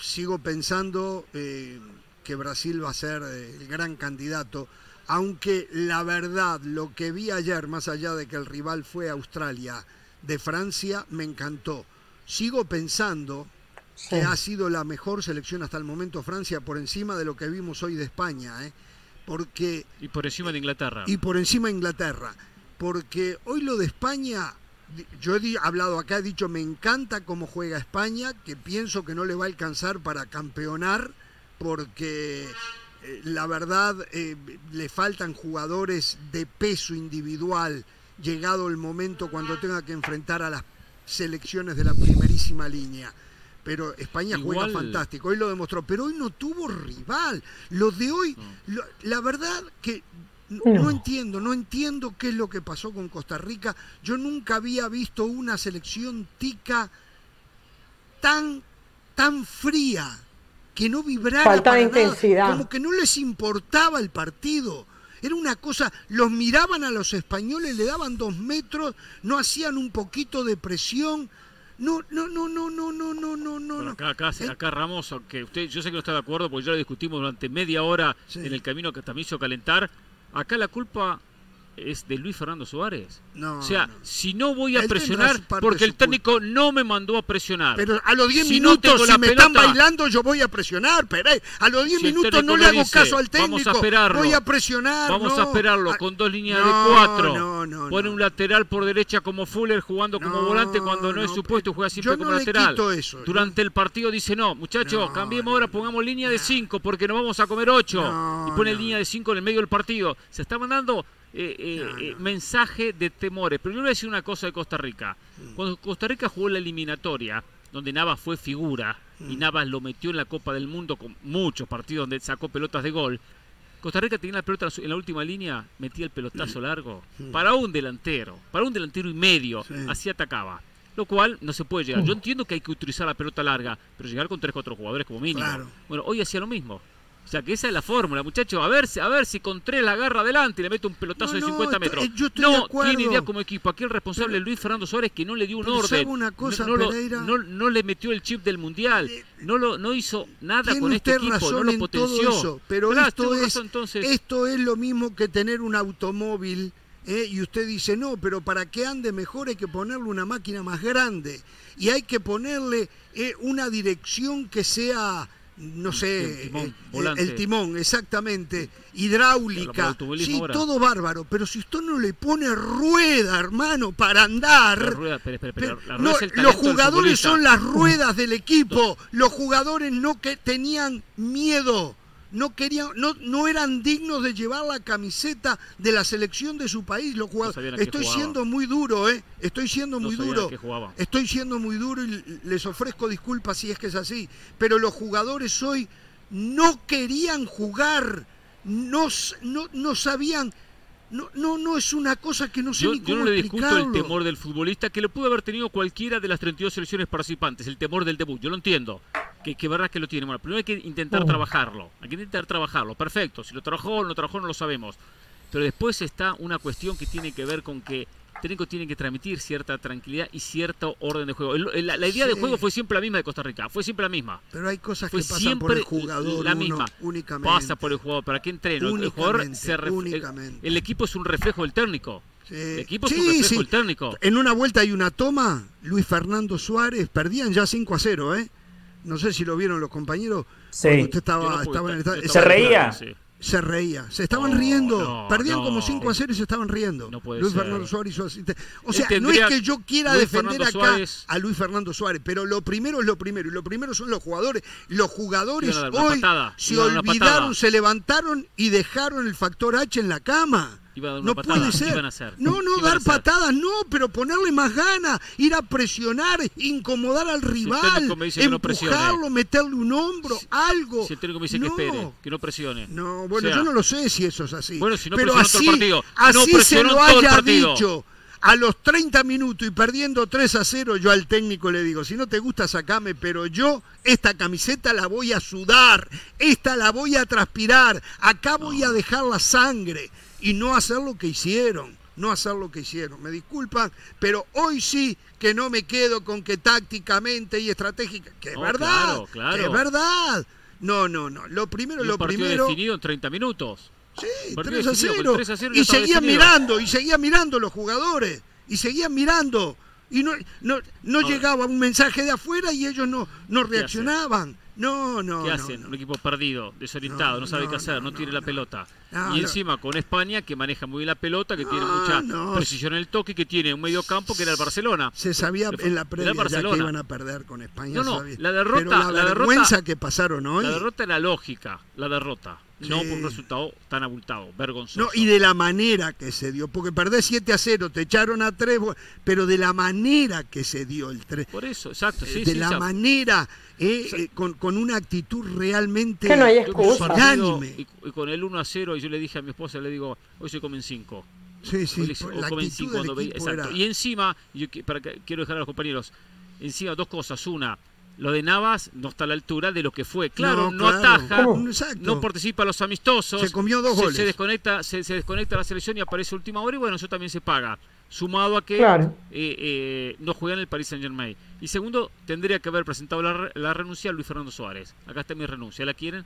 sigo pensando eh, que Brasil va a ser eh, el gran candidato, aunque la verdad, lo que vi ayer, más allá de que el rival fue Australia de Francia, me encantó. Sigo pensando que ha sido la mejor selección hasta el momento Francia por encima de lo que vimos hoy de España, ¿eh? porque
Y por encima de Inglaterra.
y por encima Inglaterra. Porque hoy lo de España, yo he hablado acá, he dicho, me encanta cómo juega España, que pienso que no le va a alcanzar para campeonar, porque eh, la verdad eh, le faltan jugadores de peso individual, llegado el momento cuando tenga que enfrentar a las selecciones de la primerísima línea. Pero España juega fantástico, hoy lo demostró, pero hoy no tuvo rival. Lo de hoy, lo- la verdad que no,
No.
entiendo, no entiendo qué es lo que pasó con Costa Rica. Yo nunca había visto una selección tica tan, tan fría, que no vibrara
Falta de
nada,
intensidad.
como que no les importaba el partido. Era una cosa, los miraban a los españoles, le daban dos metros, no hacían un poquito de presión. No, no, no, no, no, no, no, no, no.
Bueno, acá, acá,
¿Eh?
acá Ramos, aunque usted, yo sé que no está de acuerdo, porque ya lo discutimos durante media hora
Sí.
en el camino que también hizo calentar. Acá la culpa es de Luis Fernando Suárez.
No,
o sea,
no.
si no voy a
Él
presionar, porque el técnico no me mandó a presionar.
Pero a los 10
Si no
minutos, si
la
me están bailando, yo voy a presionar. Pero a los 10
Si el
minutos
técnico
no le hago
dice,
caso al
"Vamos a
técnico.
esperarlo,
voy a presionar.
Vamos
no.
a esperarlo
Ah,
con dos líneas de cuatro.
No, no,
Pone un lateral por derecha como Fuller jugando como volante cuando no, es su puesto y juega siempre
yo
como lateral.
eso,
Durante el partido dice, no, muchachos, cambiemos ahora, pongamos línea de cinco porque nos vamos a comer ocho. Y pone línea de cinco en el medio del partido. Se está mandando eh, eh,
No,
eh,
no.
mensaje de temores. Pero yo le voy a decir una cosa de Costa Rica.
Mm.
Cuando Costa Rica jugó la eliminatoria, donde Navas fue figura y
Mm.
Navas lo metió en la Copa del Mundo con muchos partidos donde sacó pelotas de gol. Costa Rica tenía la pelota en la última línea, metía el pelotazo largo para un delantero, para un delantero y medio,
Sí.
así atacaba. Lo cual no se puede llegar. Yo entiendo que hay que utilizar la pelota larga, pero llegar con 3-4 jugadores como mínimo.
Claro.
Bueno, hoy hacía lo mismo. O sea, que esa es la fórmula, muchachos. A ver, si- a ver si con tres la agarra adelante y le mete un pelotazo
No,
de
no,
50
estoy-
metros.
eh, yo estoy de
no
acuerdo.
tiene idea como equipo. Aquí el responsable es Luis Fernando Suárez que no le dio un
pero
orden.
¿sabe una cosa,
no, no
Pereira?
no- no le metió el chip del mundial. No lo no hizo nada con este equipo,
razón
no lo
en
potenció.
todo eso, pero
Claro,
esto es,
razón, entonces.
esto es lo mismo que tener un automóvil ¿eh? y usted dice, no, pero para que ande mejor hay que ponerle una máquina más grande y hay que ponerle eh, una dirección que sea, no sé,
El timón,
eh,
volante.
el timón, exactamente, hidráulica, sí,
ahora.
todo bárbaro, pero si usted no le pone rueda, hermano, para andar...
La rueda, espera, espera, espera,
Pero
la rueda
no,
es el
los jugadores son las ruedas del equipo. Los jugadores no que tenían miedo, no querían, no, no eran dignos de llevar la camiseta de la selección de su país. Los jugadores. Estoy siendo muy duro, eh. Estoy siendo
No
muy duro. Estoy siendo muy duro y les ofrezco disculpas si es que es así. Pero los jugadores hoy no querían jugar, no, no, no sabían. No, no, no es una cosa que no sé
Yo,
ni
yo
cómo
no le discuto el temor del futbolista que lo pudo haber tenido cualquiera de las 32 selecciones participantes, el temor del debut, yo lo entiendo, que, que verdad que lo tiene. Bueno, primero hay que intentar
Oh.
trabajarlo, hay que intentar trabajarlo, perfecto, si lo trabajó o no lo trabajó no lo sabemos, pero después está una cuestión que tiene que ver con que técnico tiene que transmitir cierta tranquilidad y cierto orden de juego. El- la, la idea de juego fue siempre la misma de Costa Rica, fue siempre la misma.
Pero hay cosas
Fue
que pasan por el jugador
la
uno,
misma.
únicamente.
Pasa por el jugador, ¿para qué entreno? El jugador
Únicamente,
se el-
únicamente.
el equipo es un reflejo del técnico.
Sí.
El equipo es un reflejo del técnico.
En una vuelta hay una toma, Luis Fernando Suárez, perdían ya 5 a 0, ¿eh? No sé si lo vieron los compañeros.
Sí.
cuando usted estaba,
no
estaba en el estadio.
Se reía.
sí.
Se reía, se estaban
No,
riendo,
no,
perdían
no.
como 5 a 0 y se estaban riendo.
No puede
Luis
ser.
Fernando Suárez y su asistente. O sea, no es que yo quiera
Luis
defender
Fernando
acá
Suárez-
a Luis Fernando Suárez, pero lo primero es lo primero, y lo primero son los jugadores. Los jugadores hoy
patada,
se olvidaron, se levantaron y dejaron el factor H en la cama.
Iba a dar una
No
patada,
puede ser.
iban a hacer.
No, no, dar patadas, no, pero ponerle más ganas, ir a presionar, incomodar al rival,
no presione.
empujarlo, meterle un hombro, algo.
Si el técnico me dice que espere, que no presione.
No, bueno,
O sea,
yo no lo sé si eso es así.
Bueno, si no
pero
presionó todo el
así,
partido.
así
No
se lo haya dicho. A los 30 minutos y perdiendo 3 a 0, yo al técnico le digo, si no te gusta, sacame, pero yo esta camiseta la voy a sudar, esta la voy a transpirar, acá voy a dejar la sangre y no hacer lo que hicieron, no hacer lo que hicieron. Me disculpan, pero hoy sí que no me quedo con que tácticamente y estratégica, que es verdad,
claro, claro.
que es verdad. No, no, no. Lo primero,
Y un
lo
partido
primero.
definido en 30 minutos.
Sí,
Partido
3 a
definido,
0.
con 3 a 0 ya
y seguían mirando, y seguían mirando los jugadores. Y seguían mirando. Y no, no, no llegaba un mensaje de afuera y ellos no, no reaccionaban. No, no.
¿Qué hacen?
no.
Un equipo perdido, desorientado, no,
No,
sabe qué hacer, no, tiene la pelota. Y encima con España, que maneja muy bien la pelota, que tiene mucha precisión en el toque, que tiene un medio campo que era el Barcelona.
Se sabía en la previa ya que iban a perder con España.
No, no,
sabía.
la derrota-
Pero la,
la derrota-
vergüenza que pasaron hoy.
La derrota era lógica, la derrota. No por un resultado tan abultado, vergonzoso.
No, y de la manera que se dio, porque perdés 7 a 0, te echaron a 3, pero de la manera que se dio el 3.
Por eso, exacto. Sí,
de
sí,
la manera, eh, eh, con, con una actitud realmente
Que no hay
Unánime.
Y, y con el 1 a 0, y yo le dije a mi esposa, le digo, hoy se comen 5.
Sí, sí,
Hoy le-
por
o
la
comen cinco
del
cuando veía-
equipo
exacto.
era-
Y encima, yo para que- quiero dejar a los compañeros, encima dos cosas. Una, lo de Navas no está a la altura de lo que fue. Claro, no,
claro.
ataja, no participa a los amistosos.
Se comió dos
se,
goles.
Se desconecta, se, se desconecta la selección y aparece última hora y bueno, eso también se paga. Sumado a que
Claro.
eh, eh, no juega en el Paris Saint Germain. Y segundo, tendría que haber presentado la, re- la renuncia a Luis Fernando Suárez. Acá está mi renuncia. ¿La quieren?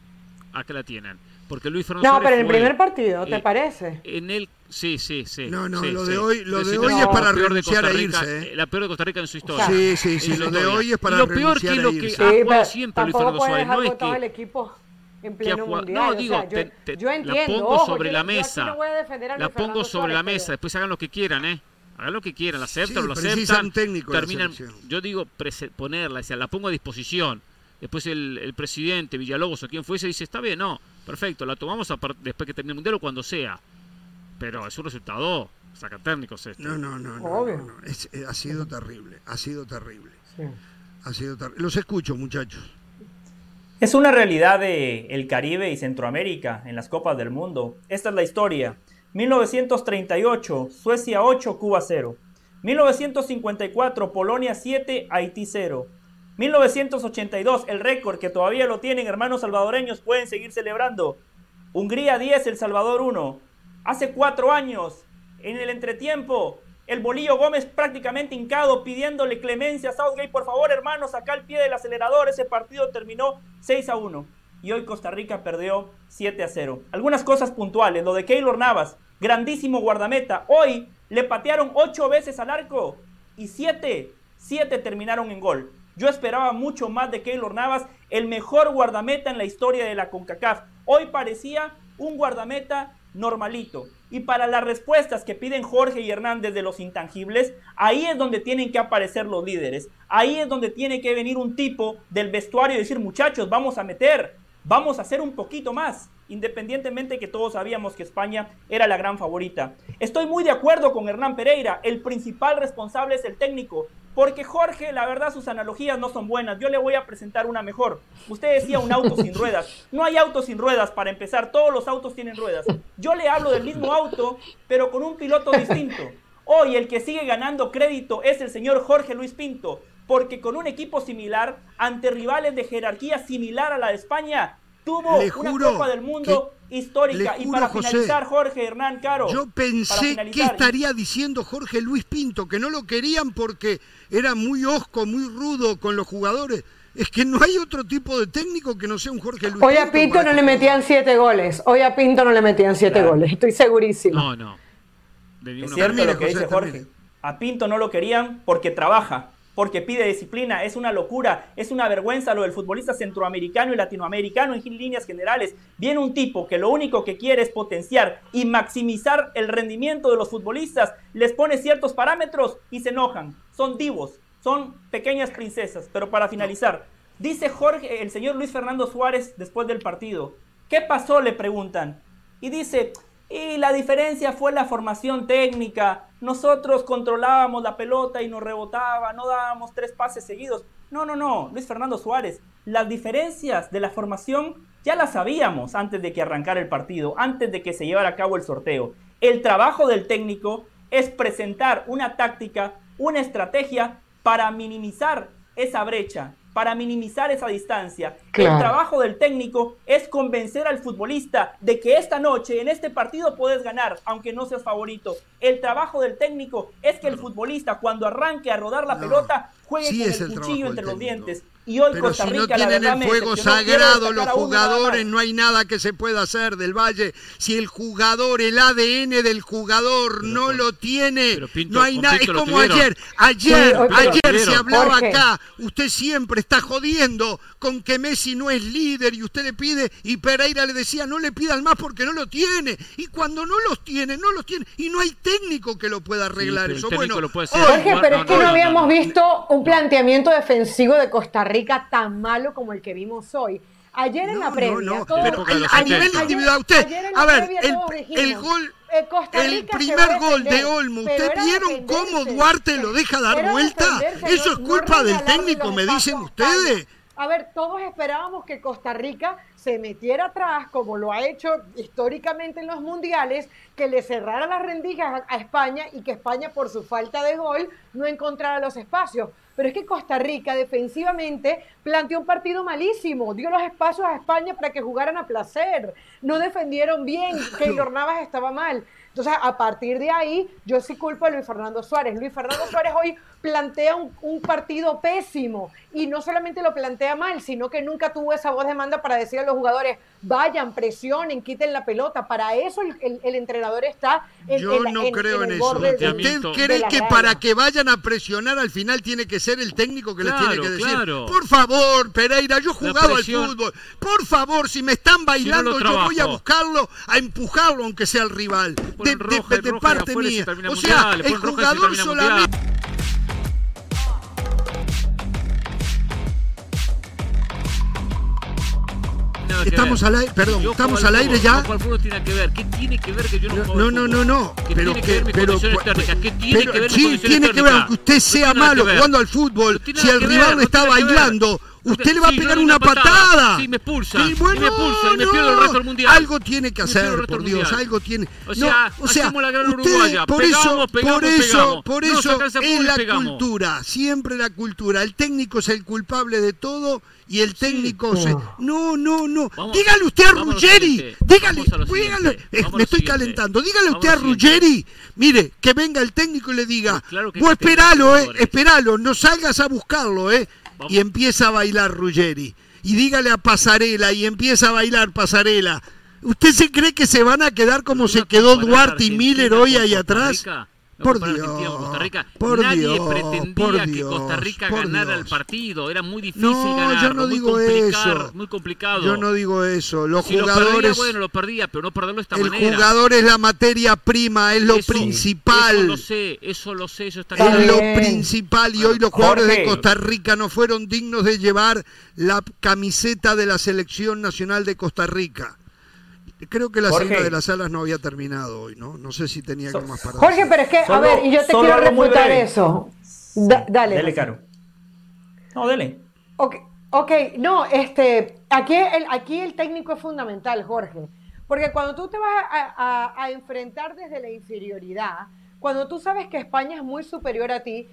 Acá la tienen. Porque Luis Fernando
No,
Suárez
pero en el primer partido, ¿te
eh,
parece?
En el. Sí, sí, sí.
No, no,
sí,
lo
sí.
de hoy- lo de
hoy
no,
es
para
la
renunciar a irse, ¿eh?
La peor de Costa Rica en su historia.
Sí, sí, sí, lo de hoy es para
Y lo peor que lo que
irse.
ha
Sí,
jugado siempre Luis
tampoco
Fernando Suárez. No es
botado el
que.
equipo en
que
pleno mundial.
no,
o
digo,
sea, yo,
te- te-
yo
la
entiendo,
pongo
ojo,
sobre
yo-
la
yo aquí
mesa.
no voy a defender a
La
Luis
pongo
Fernando
sobre la mesa. Después hagan lo que quieran, ¿eh? Hagan lo que quieran. La aceptan
Sí,
o la
precisa
aceptan.
técnico
terminan. Yo digo ponerla, o sea, la pongo a disposición. Después el, el presidente Villalobos o quien fuese dice: Está bien, no, perfecto, la tomamos a par- después que termine el mundial o cuando sea. Pero es un resultado saca técnicos este.
No, no, no, no,
Obvio.
no, no. Es- eh, ha sido terrible, ha sido terrible,
Sí.
ha sido terrible. Los escucho, muchachos.
Es una realidad de el Caribe y Centroamérica en las Copas del Mundo. Esta es la historia. 1938, Suecia 8, Cuba 0. 1954, Polonia 7, Haití 0. 1982, el récord que todavía lo tienen hermanos salvadoreños, pueden seguir celebrando. Hungría 10, El Salvador 1. Hace cuatro años, en el entretiempo, el Bolillo Gómez prácticamente hincado pidiéndole clemencia a Southgate. Por favor, hermanos, acá al pie del acelerador. Ese partido terminó 6 a 1. Y hoy Costa Rica perdió 7 a 0. Algunas cosas puntuales. Lo de Keylor Navas, grandísimo guardameta. Hoy le patearon 8 veces al arco y 7, 7 terminaron en gol. Yo esperaba mucho más de Keylor Navas, el mejor guardameta en la historia de la CONCACAF. Hoy parecía un guardameta normalito. Y para las respuestas que piden Jorge y Hernández de los intangibles, ahí es donde tienen que aparecer los líderes. Ahí es donde tiene que venir un tipo del vestuario y decir, muchachos, vamos a meter, vamos a hacer un poquito más, independientemente que todos sabíamos que España era la gran favorita. Estoy muy de acuerdo con Hernán Pereira, el principal responsable es el técnico, porque Jorge, la verdad, sus analogías no son buenas. Yo le voy a presentar una mejor. Usted decía un auto sin ruedas. No hay auto sin ruedas para empezar. Todos los autos tienen ruedas. Yo le hablo del mismo auto, pero con un piloto distinto. Hoy el que sigue ganando crédito es el señor Jorge Luis Pinto, porque con un equipo similar, ante rivales de jerarquía similar a la de España, tuvo una Copa del Mundo histórica. y para finalizar, Jorge Hernán Caro.
Yo pensé que estaría diciendo Jorge Luis Pinto, que no lo querían porque era muy osco, muy rudo con los jugadores. Es que no hay otro tipo de técnico que no sea un Jorge Luis
Hoy a Pinto no le metían siete goles. Hoy a Pinto no le metían siete goles. Estoy segurísimo.
No, no.
es cierto lo que dice Jorge. A Pinto no lo querían porque trabaja porque pide disciplina. Es una locura, es una vergüenza lo del futbolista centroamericano y latinoamericano en líneas generales. Viene un tipo que lo único que quiere es potenciar y maximizar el rendimiento de los futbolistas, les pone ciertos parámetros y se enojan. Son divos, son pequeñas princesas. Pero para finalizar, dice Jorge, el señor Luis Fernando Suárez después del partido, ¿qué pasó? Le preguntan. Y dice, y la diferencia fue la formación técnica. Nosotros controlábamos la pelota y nos rebotaba, no dábamos tres pases seguidos. No, no, no, Luis Fernando Suárez. Las diferencias de la formación ya las sabíamos antes de que arrancara el partido, antes de que se llevara a cabo el sorteo. El trabajo del técnico es presentar una táctica, una estrategia para minimizar esa brecha, para minimizar esa distancia. El trabajo del técnico es convencer al futbolista de que esta noche, en este partido, puedes ganar, aunque no seas favorito. El trabajo del técnico es que el futbolista, cuando arranque a rodar la pelota, juegue con el, cuchillo entre los dientes. Y hoy
Pero si no tienen el fuego sagrado los jugadores, no hay nada que se pueda hacer del Valle. Si el jugador, el ADN del jugador no lo tiene, no hay nada. Es como ayer, ayer, ayer se hablaba acá. Usted siempre está jodiendo con que Messi no es líder y usted le pide y Pereira le decía no le pidan más porque no lo tiene. Y cuando no los tiene, no los tiene. Y no hay técnico que lo pueda arreglar eso. Bueno,
Jorge, pero es que no, habíamos visto un planteamiento defensivo de Costa Rica Rica tan malo como el que vimos hoy. Ayer en la previa, no,
pero a nivel individual, usted, a ver, el, gol, eh, el primer gol de Olmo, ¿usted vieron cómo Duarte lo deja dar vuelta? Eso es culpa del técnico, me dicen ustedes.
A ver, todos esperábamos que Costa Rica se metiera atrás, como lo ha hecho históricamente en los mundiales, que le cerrara las rendijas a España y que España, por su falta de gol, no encontrara los espacios. Pero es que Costa Rica defensivamente planteó un partido malísimo, dio los espacios a España para que jugaran a placer, no defendieron bien, Keylor Navas estaba mal. Entonces, a partir de ahí, yo sí culpo a Luis Fernando Suárez. Luis Fernando Suárez hoy plantea un, partido pésimo y no solamente lo plantea mal, sino que nunca tuvo esa voz de manda para decir a los jugadores, vayan, presionen, quiten la pelota. Para eso el, entrenador está
en Yo no creo en, eso. ¿Usted cree que para que vayan a presionar al final tiene que ser el técnico que les tiene que decir? Por favor, Pereira, yo he jugado al fútbol. Por favor, si me están bailando, yo voy a buscarlo, a empujarlo, aunque sea el rival. De, parte mía. O sea, el jugador solamente... Estamos al aire, perdón, estamos al aire ya.
tiene que ver? ¿Qué tiene que ver que yo no
No, no, no, no.
Pero que, pero, ¿Qué tiene que ver
Sí, tiene que ver, aunque usted sea malo jugando al fútbol, si el rival está bailando, Usted le va a pegar una patada.
Sí, me expulsa.
Sí,
y
bueno,
me expulsa y me
no.
pierdo el resto del mundial.
Algo tiene que hacer, por Dios,
mundial.
algo tiene.
O sea,
no, o sea,
la gran
usted-
uruguaya.
por
Pegamos,
eso,
pegamos,
por eso, por eso es la
pegamos.
cultura, siempre la cultura. El técnico es el culpable de todo y el técnico se. No, no, no.
Vamos-
dígale usted a Ruggeri, dígale,
a
dígale- eh, me estoy calentando. Dígale
Vamos
usted
a.
Ruggeri, mire, que venga el técnico y le diga,
Pues claro que
vos esperalo, eh, esperalo, no salgas a buscarlo, eh. Y empieza a bailar Ruggeri. Y dígale a Pasarela y empieza a bailar Pasarela. ¿Usted se cree que se van a quedar como se quedó Duarte y Miller hoy ahí atrás?
Rica,
Por Dios,
Argentina con Costa Rica.
por
Nadie
Dios,
pretendía
por
que
Dios,
Costa Rica
por
ganara el
Dios.
partido. Era muy difícil
No,
ganar.
yo no
muy
digo eso.
Muy complicado.
Yo no digo eso. Los
si lo perdía,
jugadores.
bueno, lo perdía, pero no perderlo de esta
el
manera.
jugador es la materia prima, es lo
Eso-
principal.
Eso lo sé, eso lo sé, eso está
Es
claro.
lo principal y hoy los jugadores de. Costa Rica no fueron dignos de llevar la camiseta de la selección nacional de Costa Rica. Creo que la
Jorge.
cena de las alas no había terminado hoy, ¿no? No sé si tenía
So-
algo más para
Jorge,
decir.
pero es que, a
Solo-
ver, y yo te quiero refutar eso. Da- dale.
Dele, Caro. No, dele.
Ok, ok, no, este, aquí el, aquí el técnico es fundamental, Jorge, porque cuando tú te vas a, a- a enfrentar desde la inferioridad, cuando tú sabes que España es muy superior a ti,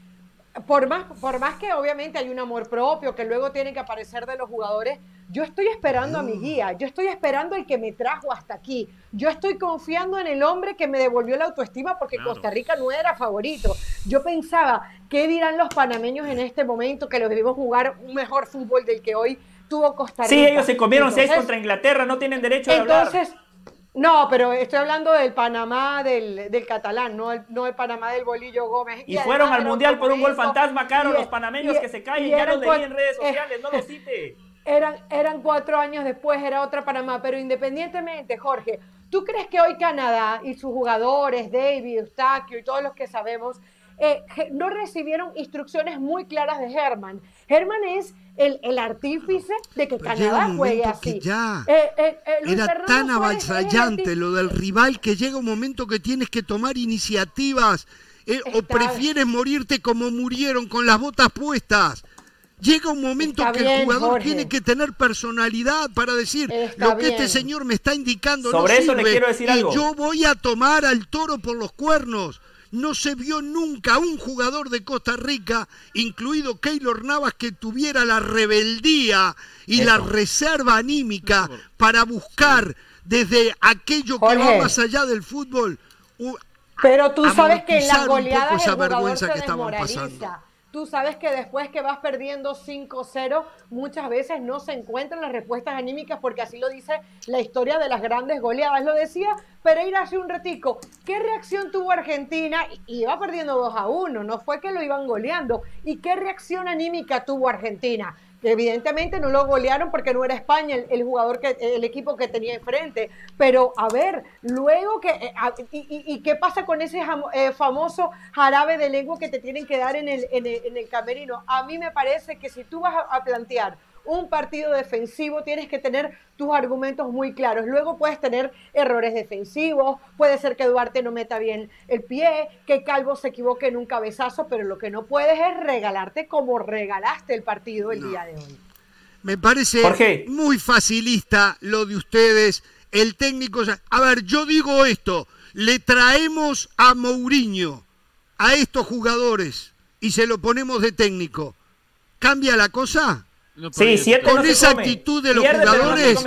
por más, por más que obviamente hay un amor propio que luego tiene que aparecer de los jugadores, yo estoy esperando a mi guía, yo estoy esperando el que me trajo hasta aquí, yo estoy confiando en el hombre que me devolvió la autoestima porque
Claro.
Costa Rica no era favorito. Yo pensaba, ¿qué dirán los panameños en este momento que los vimos jugar un mejor fútbol del que hoy tuvo Costa Rica?
Sí, ellos se comieron seis
Entonces-
contra Inglaterra, no tienen derecho de hablar.
No, pero estoy hablando del Panamá del, del catalán, no el, no el Panamá del Bolillo Gómez.
Y fueron al mundial por un gol fantasma, Caro,
y-
los panameños
y-
que se callen,
y
ya los leí en redes
eh,
sociales, no los cite.
Eran, eran cuatro años después, era otra Panamá, pero independientemente, Jorge, ¿tú crees que hoy Canadá y sus jugadores, David, Eustaquio y todos los que sabemos, eh, no recibieron instrucciones muy claras de Herman? Herman es el, el artífice de que
Pero
Canadá
un
juegue así.
ya
Eh, eh, eh,
Era
Fernando
tan avasallante lo del rival que llega un momento que tienes que tomar iniciativas eh, o prefieres morirte como murieron con las botas puestas. Llega un momento
Está
que el jugador
Jorge.
tiene que tener personalidad para decir
Está
lo que este señor me está indicando
Sobre
no
eso le
sirve
quiero decir
y
algo.
yo voy a tomar al toro por los cuernos. No se vio nunca un jugador de Costa Rica, incluido Keylor Navas, que tuviera la rebeldía y la reserva anímica para buscar desde aquello que va más allá del fútbol.
Pero tú sabes que en las goleadas
esa
el jugador
vergüenza
se
que pasando.
Tú sabes que después que vas perdiendo 5-0, muchas veces no se encuentran las respuestas anímicas porque así lo dice la historia de las grandes goleadas. Lo decía Pereira hace un ratico. ¿Qué reacción tuvo Argentina? Iba perdiendo 2 a 1, no fue que lo iban goleando. ¿Y qué reacción anímica tuvo Argentina? Evidentemente no lo golearon porque no era España el, el jugador que el equipo que tenía enfrente pero a ver luego que eh, y, y- qué pasa con ese eh, famoso jarabe de lengua que te tienen que dar en el, en el, en el camerino. A mí me parece que si tú vas a plantear un partido defensivo tienes que tener tus argumentos muy claros. Luego puedes tener errores defensivos, puede ser que Duarte no meta bien el pie, que Calvo se equivoque en un cabezazo, pero lo que no puedes es regalarte como regalaste el partido el
No.
día de hoy.
Me parece
Jorge.
muy facilista lo de ustedes. El técnico. A ver, yo digo esto. Le traemos a Mourinho, a estos jugadores, y se lo ponemos de técnico. ¿Cambia la cosa?
No
Sí,
podía-
siete
Con
no
esa
come.
actitud de los
Pierde, no
jugadores.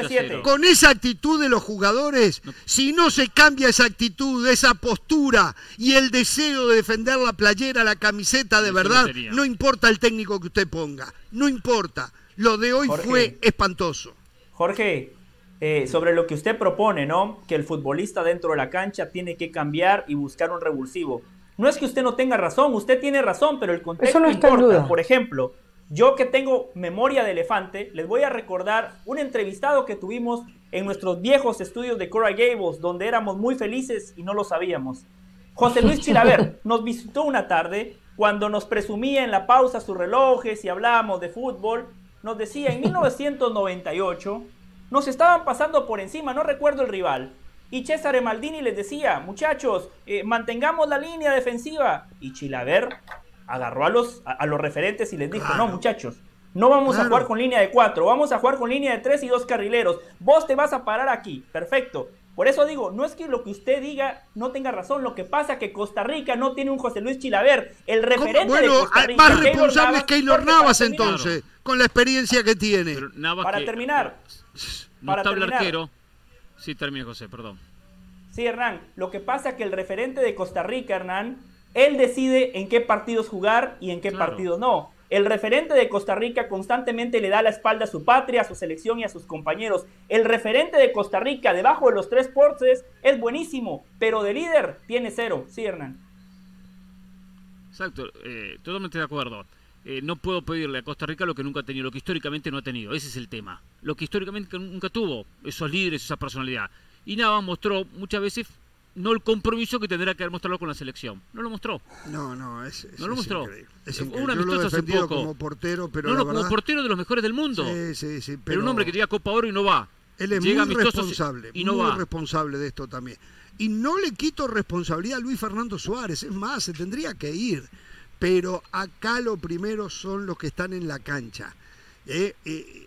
Con esa actitud de los jugadores, si no se cambia esa actitud, esa postura y el deseo de defender la playera, la camiseta de
Eso
verdad, no importa el técnico que usted ponga, no importa. Lo de hoy
Jorge.
fue espantoso.
Jorge, eh, sobre lo que usted propone, ¿no? Que el futbolista dentro de la cancha tiene que cambiar y buscar un revulsivo. No es que usted no tenga razón, usted tiene razón, pero el contexto
Eso no está en
importa.
duda.
Por ejemplo, yo que tengo memoria de elefante, les voy a recordar un entrevistado que tuvimos en nuestros viejos estudios de Coral Gables, donde éramos muy felices y no lo sabíamos. José Luis Chilaver nos visitó una tarde cuando nos presumía en la pausa sus relojes y hablábamos de fútbol. Nos decía, en 1998 nos estaban pasando por encima, no recuerdo el rival. Y César Maldini les decía, muchachos, eh, mantengamos la línea defensiva. Y Chilaver agarró a los, a, a los referentes y les dijo,
Claro.
no muchachos, No vamos a jugar con línea de cuatro, vamos a jugar con línea de tres y dos carrileros. Vos te vas a parar aquí, perfecto. Por eso digo, no es que lo que usted diga no tenga razón, lo que pasa es que Costa Rica no tiene un José Luis Chilaver, el referente de
Bueno,
Costa
ah,
Rica.
más responsable es Keylor Navas entonces, con la experiencia que tiene.
Para
que-
terminar,
No
para
está el
terminar.
arquero. Sí, termina José, perdón.
Sí, Hernán, lo que pasa es que el referente de Costa Rica, Hernán, él decide en qué partidos jugar y en qué
Claro.
partidos no. El referente de Costa Rica constantemente le da la espalda a su patria, a su selección y a sus compañeros. El referente de Costa Rica, debajo de los tres porces, es buenísimo, pero de líder tiene cero. Sí, Hernán.
Exacto, eh, totalmente de acuerdo. Eh, no puedo pedirle a Costa Rica lo que nunca ha tenido, lo que históricamente no ha tenido. Ese es el tema. Lo que históricamente nunca tuvo, esos líderes, esa personalidad. Y Navas mostró muchas veces no el compromiso que tendrá que haber mostrado con la selección. No lo mostró.
No, no, es, es-
No lo
es
mostró.
increíble. Es increíble.
un
Yo lo he
amistoso hace
defendido
poco.
como portero, pero
no, no, como
verdad-
portero de los mejores del mundo.
Sí, sí, sí,
pero,
pero
un hombre que llega a Copa Oro y no va.
Él es
Llega
muy responsable,
y no
muy
va.
responsable de esto también. Y no le quito responsabilidad a Luis Fernando Suárez, es más, se tendría que ir. Pero acá lo primero son los que están en la cancha. Eh, eh,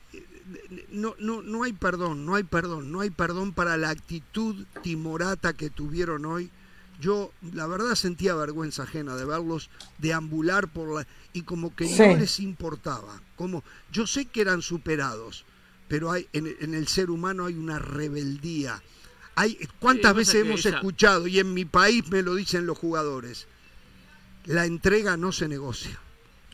no, no, no hay perdón, no hay perdón, no hay perdón para la actitud timorata que tuvieron hoy. Yo, la verdad, sentía vergüenza ajena de verlos deambular por la. y como que
Sí.
no les importaba. Como, yo sé que eran superados, pero hay, en, en el ser humano hay una rebeldía. Hay, ¿Cuántas veces hemos
esa-
escuchado, y en mi país me lo dicen los jugadores, la entrega no se negocia?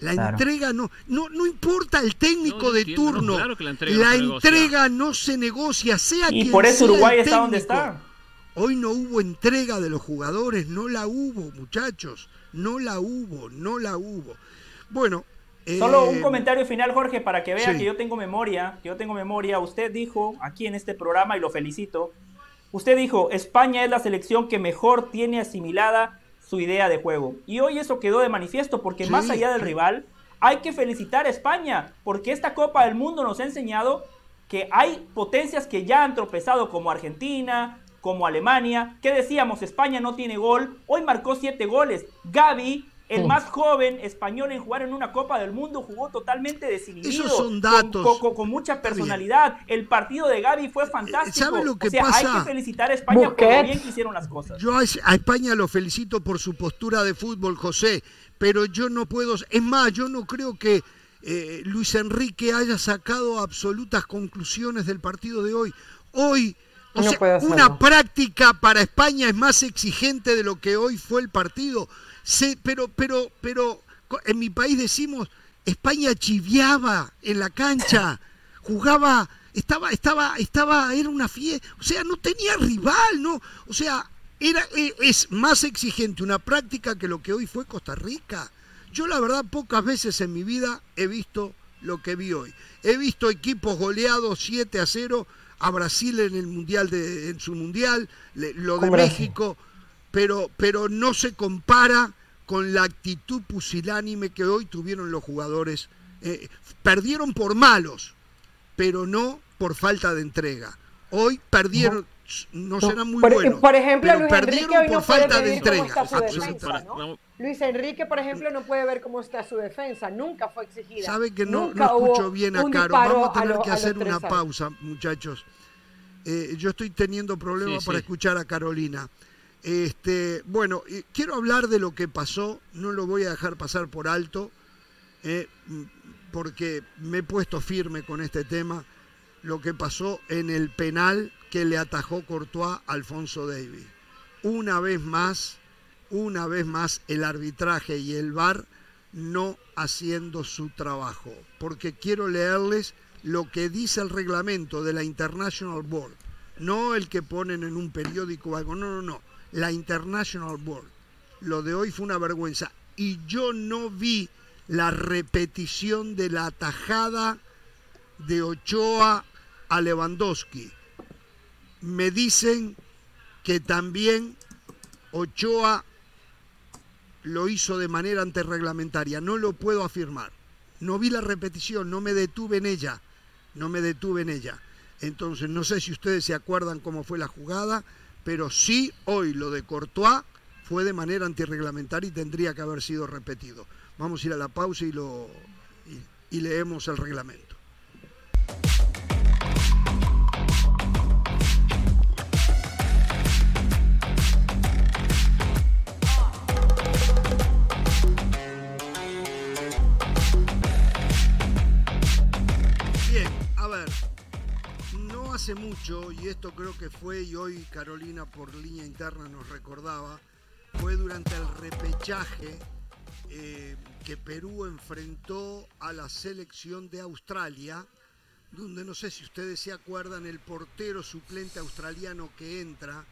La
Claro.
entrega no, no, no importa el técnico
No,
de
entiendo, no,
turno.
claro que la entrega no
la
se negocia.
entrega no se negocia, sea
Y
quien
por eso
sea el
Uruguay está donde está.
Hoy no hubo entrega de los jugadores, no la hubo, muchachos. No la hubo, no la hubo. Bueno.
Solo
eh,
un comentario final, Jorge, para que vea
sí.
que yo tengo memoria, que yo tengo memoria. Usted dijo aquí en este programa, y lo felicito, usted dijo, España es la selección que mejor tiene asimilada su idea de juego. Y hoy eso quedó de manifiesto, porque
Sí,
más allá del rival, hay que felicitar a España, porque esta Copa del Mundo nos ha enseñado que hay potencias que ya han tropezado, como Argentina, como Alemania. ¿Qué decíamos? España no tiene gol. Hoy marcó siete goles. Gaby, el
Sí.
más joven español en jugar en una Copa del Mundo, jugó totalmente desinhibido.
Esos son
con-
datos.
Con, con- con mucha personalidad. El partido de Gaby fue fantástico.
¿sabe lo que
o sea,
pasa?
hay que felicitar a España por lo bien que hicieron las cosas.
Yo a España lo felicito por su postura de fútbol, José, pero yo no puedo. Es más, yo no creo que eh, Luis Enrique haya sacado absolutas conclusiones del partido de hoy. Hoy, o
No
sea,
puede hacerlo.
una práctica para España es más exigente de lo que hoy fue el partido. Se- pero, pero, pero, en mi país decimos, España chiviaba en la cancha, jugaba, estaba, estaba, estaba, era una fiesta, o sea, no tenía rival, ¿no? O sea, era, e- es más exigente una práctica que lo que hoy fue Costa Rica. Yo la verdad pocas veces en mi vida he visto lo que vi hoy. He visto equipos goleados 7 a 0 a Brasil en el mundial de, en su mundial, lo de
Brasil.
Pero, pero no se compara con la actitud pusilánime que hoy tuvieron los jugadores. Eh, perdieron por malos, pero no por falta de entrega. Hoy perdieron, no, serán muy
por,
buenos.
por ejemplo,
pero
Luis
perdieron
Enrique hoy
por
no puede
falta de entrega.
defensa, ¿no? Luis Enrique, por ejemplo, no puede ver cómo está su defensa. Nunca fue exigida.
Sabe que no,
Nunca
no
hubo
escucho bien a
un
Caro. Vamos a tener
los-
que
los
hacer
tres
una
años.
pausa, muchachos. Eh, yo estoy teniendo problemas
Sí,
para
sí.
escuchar a Carolina. Este, bueno, quiero hablar de lo que pasó. No lo voy a dejar pasar por alto, eh, porque me he puesto firme con este tema. Lo que pasó en el penal que le atajó Courtois a Alfonso Davis. Una vez más, una vez más, el arbitraje y el VAR no haciendo su trabajo. Porque quiero leerles lo que dice el reglamento de la International Board. No el que ponen en un periódico o algo. No, no, no. La International Board. Lo de hoy fue una vergüenza. Y yo no vi la repetición de la atajada de Ochoa a Lewandowski. Me dicen que también Ochoa lo hizo de manera antirreglamentaria. No lo puedo afirmar. No vi la repetición, no me detuve en ella. No me detuve en ella. Entonces, no sé si ustedes se acuerdan cómo fue la jugada, pero sí hoy lo de Courtois fue de manera antirreglamentaria y tendría que haber sido repetido. Vamos a ir a la pausa y lo, y y leemos el reglamento. Mucho, y esto creo que fue, y hoy Carolina por línea interna nos recordaba, fue durante el repechaje eh, que Perú enfrentó a la selección de Australia, donde no sé si ustedes se acuerdan, el portero suplente australiano que entra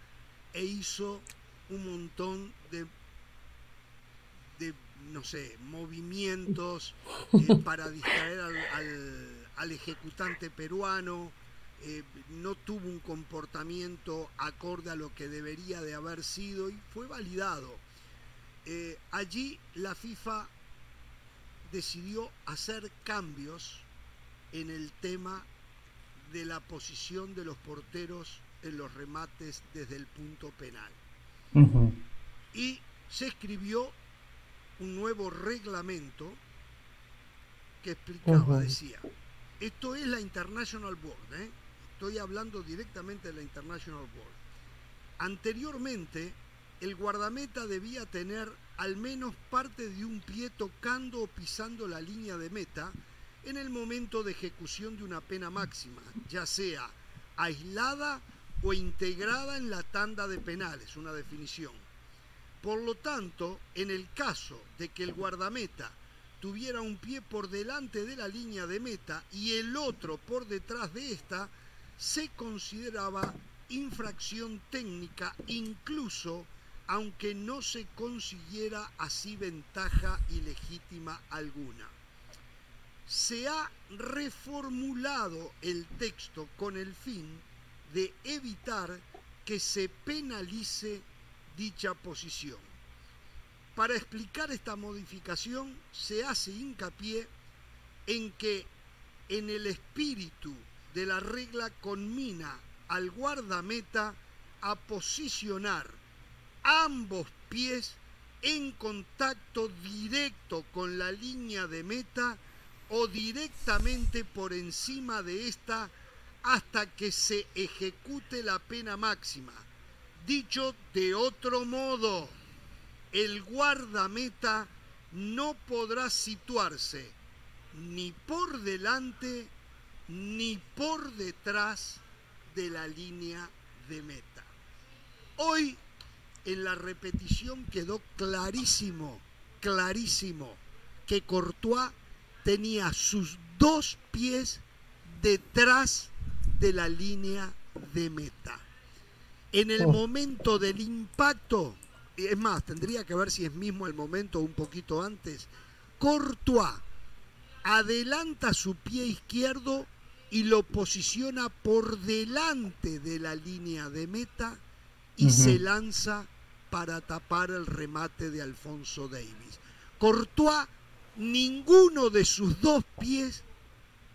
e hizo un montón de, de no sé, movimientos eh, para distraer al- al ejecutante peruano, eh, no tuvo un comportamiento acorde a lo que debería de haber sido y fue validado. Eh, allí la FIFA decidió hacer cambios en el tema de la posición de los porteros en los remates desde el punto penal. Y se escribió un nuevo reglamento que explicaba, decía, esto es la International Board, ¿eh? Estoy hablando directamente de la International Board. Anteriormente, el guardameta debía tener al menos parte de un pie tocando o pisando la línea de meta en el momento de ejecución de una pena máxima, ya sea aislada o integrada en la tanda de penales, una definición. Por lo tanto, en el caso de que el guardameta tuviera un pie por delante de la línea de meta y el otro por detrás de esta, se consideraba infracción técnica incluso aunque no se consiguiera así ventaja ilegítima alguna. Se ha reformulado el texto con el fin de evitar que se penalice dicha posición. Para explicar esta modificación se hace hincapié en que en el espíritu de la regla conmina al guardameta a posicionar ambos pies en contacto directo con la línea de meta o directamente por encima de esta hasta que se ejecute la pena máxima. Dicho de otro modo, el guardameta no podrá situarse ni por delante ni por detrás de la línea de meta. Hoy en la repetición quedó clarísimo, clarísimo, que Courtois tenía sus dos pies detrás de la línea de meta. En el
Oh.
momento del impacto, es más, tendría que ver si es mismo el momento o un poquito antes, Courtois adelanta su pie izquierdo y lo posiciona por delante de la línea de meta y se lanza para tapar el remate de Alfonso Davis. Courtois, ninguno de sus dos pies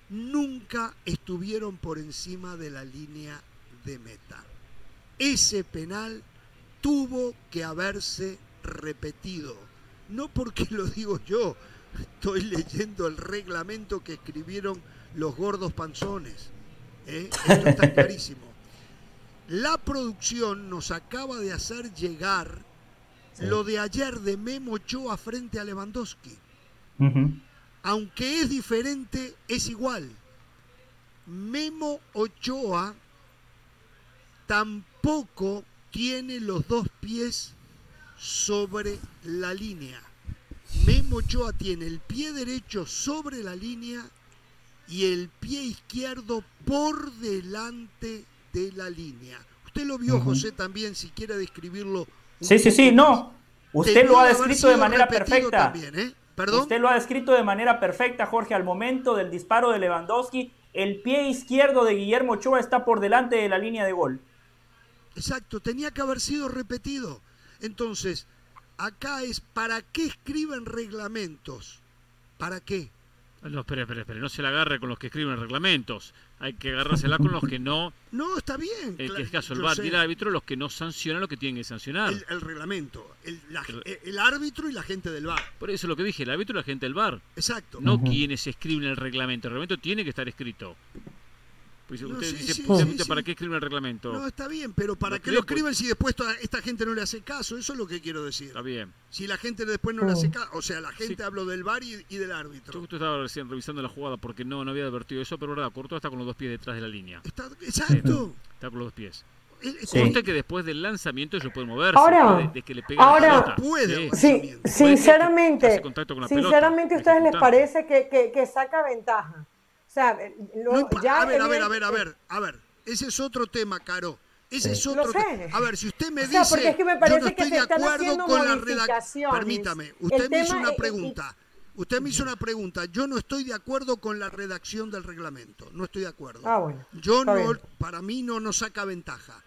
nunca estuvieron por encima de la línea de meta. Ese penal tuvo que haberse repetido. No porque lo digo yo, estoy leyendo el reglamento que escribieron los gordos panzones. ¿eh? Esto está clarísimo. La producción nos acaba de hacer llegar
Sí.
lo de ayer de Memo Ochoa frente a Lewandowski. Aunque es diferente, es igual. Memo Ochoa tampoco tiene los dos pies sobre la línea. Memo Ochoa tiene el pie derecho sobre la línea y el pie izquierdo por delante de la línea. Usted lo vio. José, también, si quiere describirlo.
Sí, sí, sí, no. Usted lo ha descrito de manera perfecta.
también, ¿eh? ¿Perdón?
Usted lo ha descrito de manera perfecta, Jorge, al momento del disparo de Lewandowski. El pie izquierdo de Guillermo Ochoa está por delante de la línea de gol.
Exacto, tenía que haber sido repetido. Entonces, acá es, ¿para qué escriben reglamentos? ¿Para qué?
No, espere, espere, espere. No se la agarre con los que escriben reglamentos. Hay que agarrársela con los que no.
No, está bien.
En
cla-
este caso, el y el árbitro, los que no sancionan lo que tienen que sancionar.
el, el reglamento, el, la-
El-
el árbitro y la gente del bar.
Por eso es lo que dije, el árbitro y la gente del VAR.
Exacto.
No quienes escriben el reglamento. El reglamento tiene que estar escrito. Pues
No,
usted
sí,
dice,
sí,
usted
sí.
¿para qué escriben el reglamento?
No, está bien, pero ¿para
No
qué
creo,
lo
pues.
escriben si después toda esta gente no le hace caso? Eso es lo que quiero decir.
Está bien.
Si la gente después no le hace caso, o sea, la gente
Sí.
habló del bar y, y del
Yo
árbitro.
justo estaba recién revisando la jugada porque no, no había advertido eso, pero verdad, Courtois está con los dos pies detrás de la línea.
Está, exacto.
Está con los dos pies.
Sí.
Conste que después del lanzamiento ellos pueden moverse.
Ahora-
de, de que le pegue
ahora-
la pelota.
Puede,
sinceramente, sinceramente, ¿a ustedes les parece que, que- que saca ventaja? O sea, lo-
No impa-
ya
a ver, a ver, a ver, a ver, a ver. Ese es otro tema, Caro. Ese es otro. A ver, si usted me
O sea,
dice,
porque es que me
yo no estoy de acuerdo con la redacción. Permítame, usted me hizo una pregunta. Usted me hizo una pregunta. Yo no estoy de acuerdo con la redacción del reglamento. No estoy de acuerdo.
Ah, bueno.
Yo no,
bien.
para mí no nos saca ventaja.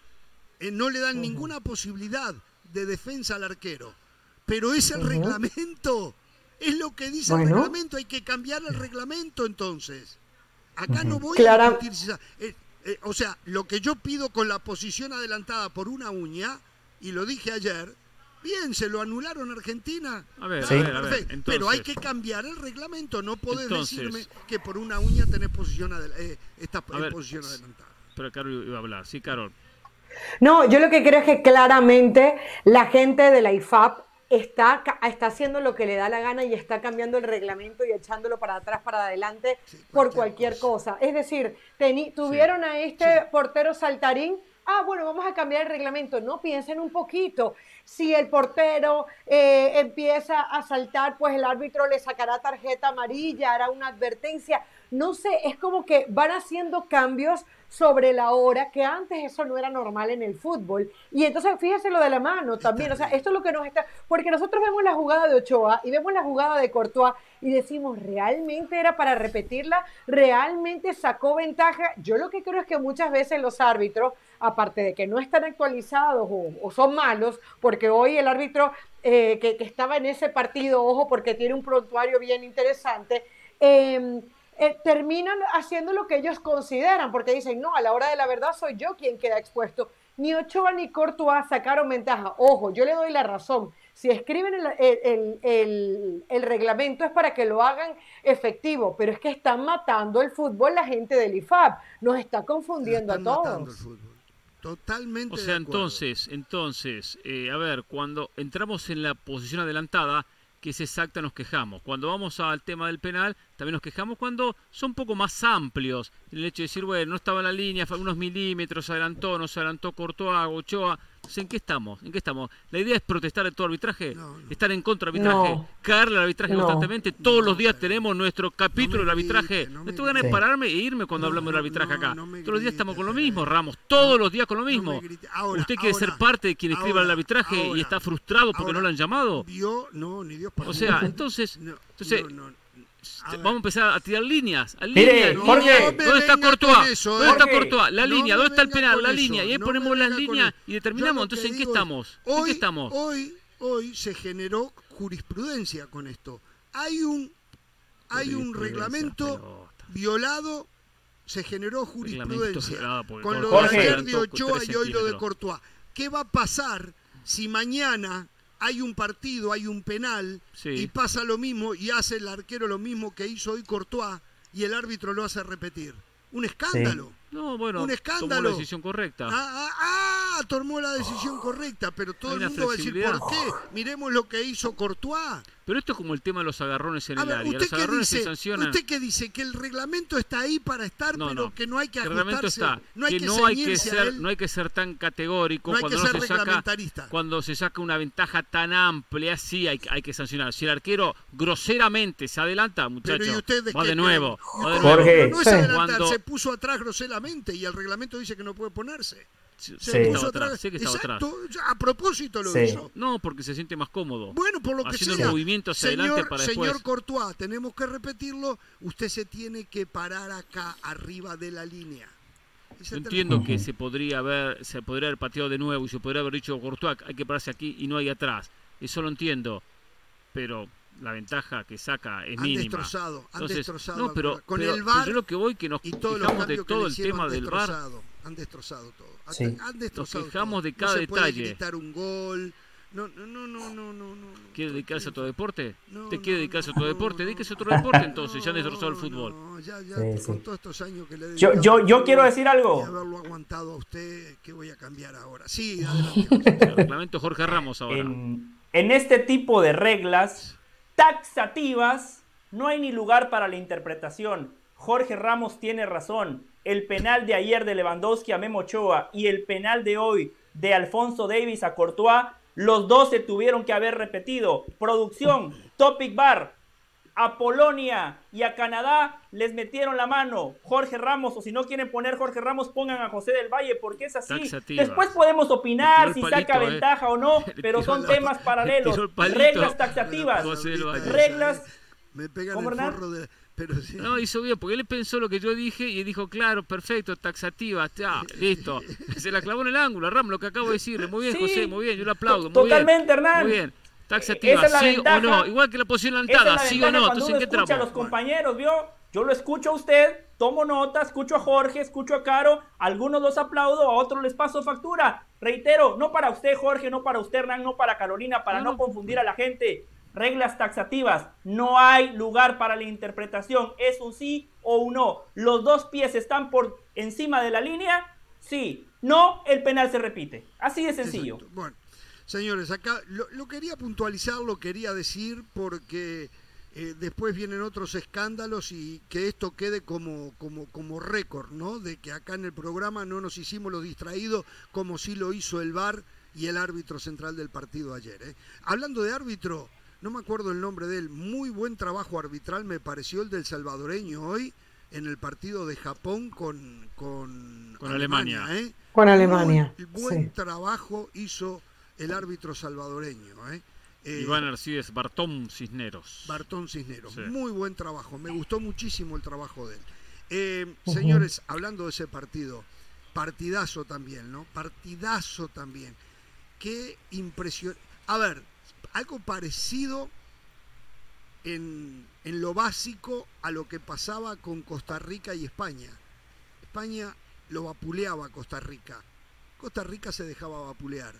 Eh, no le dan ninguna posibilidad de defensa al arquero. Pero es el reglamento. Es lo que dice el reglamento. Hay que cambiar el reglamento entonces. Acá no voy
Clara-
a discutir si esa- eh, eh, o sea, lo que yo pido con la posición adelantada por una uña, y lo dije ayer, bien, se lo anularon a Argentina.
A ver,
Sí.
a ver, a ver.
perfecto.
Entonces,
Pero hay que cambiar el reglamento. No podés
Entonces-
decirme que por una uña tenés posición eh, estás
A
en
ver,
posición adelantada.
Pero Carol iba a hablar. Sí, Carol.
No, yo lo que creo es que claramente la gente de la IFAP está, está haciendo lo que le da la gana y está cambiando el reglamento y echándolo para atrás, para adelante,
Sí,
por
cualquier
cualquier cosa. Es decir, teni- tuvieron a este portero saltarín. Ah, bueno, vamos a cambiar el reglamento. No piensen un poquito. Si el portero eh, empieza a saltar, pues el árbitro le sacará tarjeta amarilla, hará una advertencia. No sé, es como que van haciendo cambios sobre la hora, que antes eso no era normal en el fútbol. Y entonces fíjese lo de la mano también, o sea, esto es lo que nos está, porque nosotros vemos la jugada de Ochoa y vemos la jugada de Courtois y decimos, ¿realmente era para repetirla? ¿Realmente sacó ventaja? Yo lo que creo es que muchas veces los árbitros, aparte de que no están actualizados o, o son malos, porque hoy el árbitro eh, que, que estaba en ese partido, ojo, porque tiene un prontuario bien interesante, eh, eh, terminan haciendo lo que ellos consideran, porque dicen, no, a la hora de la verdad soy yo quien queda expuesto. Ni Ochoa ni Courtois sacaron ventaja. Ojo, yo le doy la razón. Si escriben el, el- el- el- el reglamento es para que lo hagan efectivo, pero es que están matando el fútbol la gente del IFAB. Nos está confundiendo a
Están matando el
todos.
fútbol. Totalmente.
O sea, entonces, entonces, eh, a ver, cuando entramos en la posición adelantada, que es exacta, nos quejamos. Cuando vamos al tema del penal, también nos quejamos cuando son un poco más amplios. El hecho de decir, bueno, no estaba en la línea, unos milímetros, adelantó, no se adelantó, cortó Ochoa. ¿En qué estamos? ¿En qué estamos? La idea es protestar de todo arbitraje,
No, no.
estar en contra del arbitraje,
No.
caerle al arbitraje
No.
constantemente. Todos los días
No,
tenemos nuestro capítulo del arbitraje.
grite, me
tengo ganas de pararme e irme cuando
No,
hablamos del arbitraje
no,
acá. Todos los días estamos con lo mismo. Ramos. Todos los días con lo mismo.
Ahora,
¿Usted quiere ser parte de quien escriba el
ahora,
arbitraje y está frustrado porque no lo han llamado?
Vio, no, ni Dios para
O sea, entonces,
No,
entonces. Vamos a empezar a tirar líneas. A
Mire,
líneas,
No,
Jorge,
líneas.
no me
¿Dónde está Courtois?
eso,
¿Dónde está Courtois? La línea. ¿Dónde está el penal? La
eso,
línea. Y ahí
no
ponemos las líneas y determinamos. Entonces, ¿en qué estamos? ¿En qué estamos?
Hoy, hoy se generó jurisprudencia con esto. Hay un, hay un reglamento violado, se generó jurisprudencia con lo de
Jorge.
ayer de
adelantó
Ochoa y hoy lo de. Courtois. ¿Qué va a pasar si mañana hay un partido, hay un penal
Sí.
y pasa lo mismo y hace el arquero lo mismo que hizo hoy Courtois y el árbitro lo hace repetir? Un escándalo.
No, bueno,
Un
tomó
escándalo.
la decisión correcta.
Ah, ah, ah, tomó la decisión correcta, pero todo el mundo va a decir, ¿por qué? Miremos lo que hizo Courtois.
Pero esto es como el tema de los agarrones en
A
el
ver,
área.
¿usted
Los
qué,
agarrones se
dice,
sancionan.
¿usted qué dice? Que el reglamento está ahí para estar,
No,
pero
no.
que no hay que
el reglamento
ajustarse.
está.
no hay
que,
que,
no hay que ser, no hay que ser tan categórico
hay
cuando
que
no
ser
se saca
reglamentarista.
cuando se saca una ventaja tan amplia, sí hay, hay que sancionar. Si el arquero groseramente se adelanta,
Pero
muchacho,
¿y usted de
va de nuevo,
cree?
va de
¿Y
nuevo.
Jorge.
No es adelantar,
Cuando-
se puso atrás groseramente y el reglamento dice que no puede ponerse.
Sí,
Se
Sí.
puso
estaba
atrás.
atrás, sé que estaba
Exacto, a propósito lo
Sí.
hizo.
No, porque se siente más cómodo.
Bueno, por lo que
Haciendo
sea.
movimientos hacia
señor,
adelante para
señor
después.
Courtois, tenemos que repetirlo. Usted se tiene que parar acá, arriba de la línea.
Yo entiendo que se podría haber, se podría haber pateado de nuevo y se podría haber dicho Courtois, hay que pararse aquí y no hay atrás. Eso lo entiendo. Pero la ventaja que saca es
Han
mínima.
destrozado, han
Entonces,
destrozado.
no, pero,
con
pero-
el
pero
VAR
yo lo que voy que nos
y todos
quejamos de todo el tema del VAR.
destrozado, han destrozado todo. Han-
Sí.
Han destrozado
quejamos de cada
no se puede
detalle.
gritar un gol. No, no, no, no, no, no. no.
¿Quiere dedicarse a otro deporte?
No,
¿Usted
no,
quiere dedicarse a otro deporte?
no,
Dedíquese a otro deporte entonces, ya han destrozado el fútbol.
No, ya, ya,
Sí,
con
sí.
todos estos años que le he
Yo,
dedicado
yo, quiero decir algo.
haberlo aguantado a usted, ¿qué voy a cambiar ahora? Sí, adelante.
El reglamento Jorge Ramos ahora.
En, en este tipo de reglas taxativas no hay ni lugar para la interpretación. Jorge Ramos tiene razón. El penal de ayer de Lewandowski a Memo Ochoa y el penal de hoy de Alfonso Davis a Courtois, los dos se tuvieron que haber repetido. Producción, Topic Bar, a Polonia y a Canadá les metieron la mano. Jorge Ramos, o si no quieren poner Jorge Ramos, pongan a José del Valle, porque es así. Después podemos opinar si saca
eh.
ventaja o no, pero son
la-
temas paralelos. Reglas taxativas.
José del Valle.
Reglas.
Me pegan
¿Cómo,
el forro de... Pero sí.
No, hizo bien, porque él pensó lo que yo dije y dijo, claro, perfecto, taxativa, ya, listo. Se la clavó en el ángulo, Ramos, lo que acabo de decirle. Muy bien,
Sí.
José, muy bien, yo le aplaudo. Muy
Totalmente,
bien,
Hernán.
Muy bien. Taxativa,
es
sí
ventaja.
o no. Igual que la posición
Esa es
lanzada,
la
sí o no.
cuando
Entonces, ¿en qué
escucha a los compañeros, ¿vio? Yo lo escucho a usted, tomo nota, escucho a Jorge, escucho a Caro, algunos los aplaudo, a otros les paso factura. Reitero, no para usted, Jorge, no para usted, Hernán, no para Carolina, para
no.
confundir a la gente. Reglas taxativas, no hay lugar para la interpretación, es un sí o un no. Los dos pies están por encima de la línea, sí, no, el penal se repite. Así de sencillo.
Bueno, señores, acá lo, lo quería puntualizar, lo quería decir porque eh, después vienen otros escándalos y que esto quede como, como, como récord, ¿no? De que acá en el programa no nos hicimos los distraídos como sí lo hizo el VAR y el árbitro central del partido ayer. ¿eh? Hablando de árbitro, no me acuerdo el nombre de él, muy buen trabajo arbitral me pareció el del salvadoreño hoy en el partido de Japón con, con,
Con Alemania.
¿eh?
Con Alemania.
Muy buen
sí.
trabajo hizo el árbitro salvadoreño, ¿eh? Eh,
Iván Arcides Bartón Cisneros.
Bartón Cisneros.
Sí.
Muy buen trabajo. Me gustó muchísimo el trabajo de él. Eh. Señores, hablando de ese partido, partidazo también, ¿no? Partidazo también. Qué impresión. A ver, algo parecido en, en lo básico a lo que pasaba con Costa Rica y España. España lo vapuleaba Costa Rica. Costa Rica se dejaba vapulear.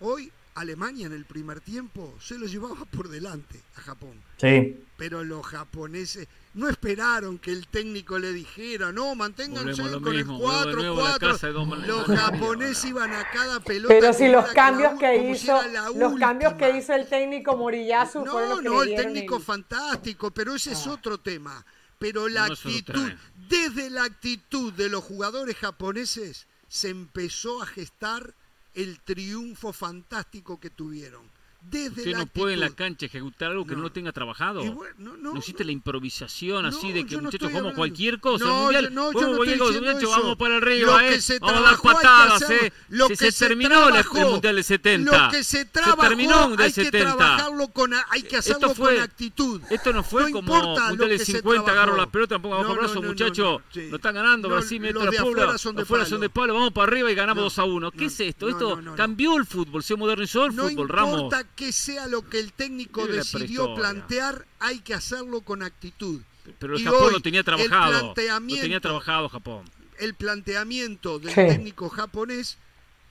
Hoy Alemania en el primer tiempo se lo llevaba por delante a Japón.
Sí.
Pero los japoneses no esperaron que el técnico le dijera, no, manténganse con
mismo,
el
volvemos de nuevo a la
4-4.
casa de Don-
Los japoneses iban a cada pelota.
Pero si los cambios
la-
que
si
hizo, los cambios que hizo el técnico Moriyasu fueron los
No,
que
no,
le
el técnico
el-
fantástico, pero ese es
Ah.
otro tema. Pero la
No, no
actitud, desde la actitud de los jugadores japoneses, se empezó a gestar el triunfo fantástico que tuvieron. Desde
Usted
la
no puede en la
actitud.
cancha ejecutar algo que no,
No.
lo tenga trabajado.
Bueno, no, no,
No existe
no.
la improvisación así de que muchachos como cualquier cosa. Mundial,
no, yo no estoy
muchachos, vamos para arriba,
que
eh. vamos a dar
que
patadas,
hacerlo.
eh.
Lo
se,
que
se
se
terminó el-
trabajó,
el mundial del 70.
Lo que se trabajó,
se terminó el mundial
hay que
70.
trabajarlo con, hay que hacerlo
Esto fue-
con actitud.
Esto no fue
No
como mundial del
que se
50, agarro la pelota, el
no,
brazo, muchachos.
no,
están ganando, Brasil mete la pula.
afuera son de palo.
vamos para arriba y ganamos
No,
2 a 1. ¿Qué es esto? Esto cambió el fútbol, se modernizó el fútbol, Ramos.
Que sea lo que el técnico decidió plantear, hay que hacerlo con actitud.
Pero el
Y
Japón
hoy,
lo tenía
el
trabajado. Lo
planteamiento-
tenía trabajado Japón.
El planteamiento del
Sí.
técnico japonés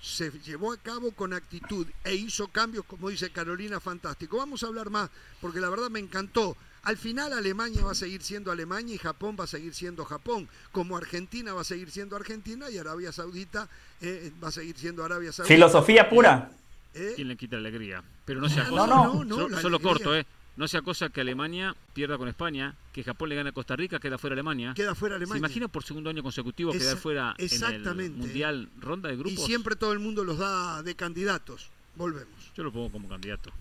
se llevó a cabo con actitud e hizo cambios, como dice Carolina, fantástico. Vamos a hablar más, porque la verdad me encantó. Al final Alemania va a seguir siendo Alemania y Japón va a seguir siendo Japón, como Argentina va a seguir siendo Argentina y Arabia Saudita eh, va a seguir siendo Arabia Saudita.
Filosofía pura.
¿Eh?
¿Quién le quita alegría? Pero no sea
No,
cosa.
no,
no,
solo solo corto, ¿eh? No sea cosa que Alemania pierda con España, que Japón le gane a Costa Rica, queda fuera Alemania.
Queda fuera
¿Se
Alemania.
imagina por segundo año consecutivo
Esa-
quedar fuera en el
exactamente.
Mundial ronda de
Y
grupos?
siempre todo el mundo los da de candidatos. Volvemos.
Yo lo pongo como candidato.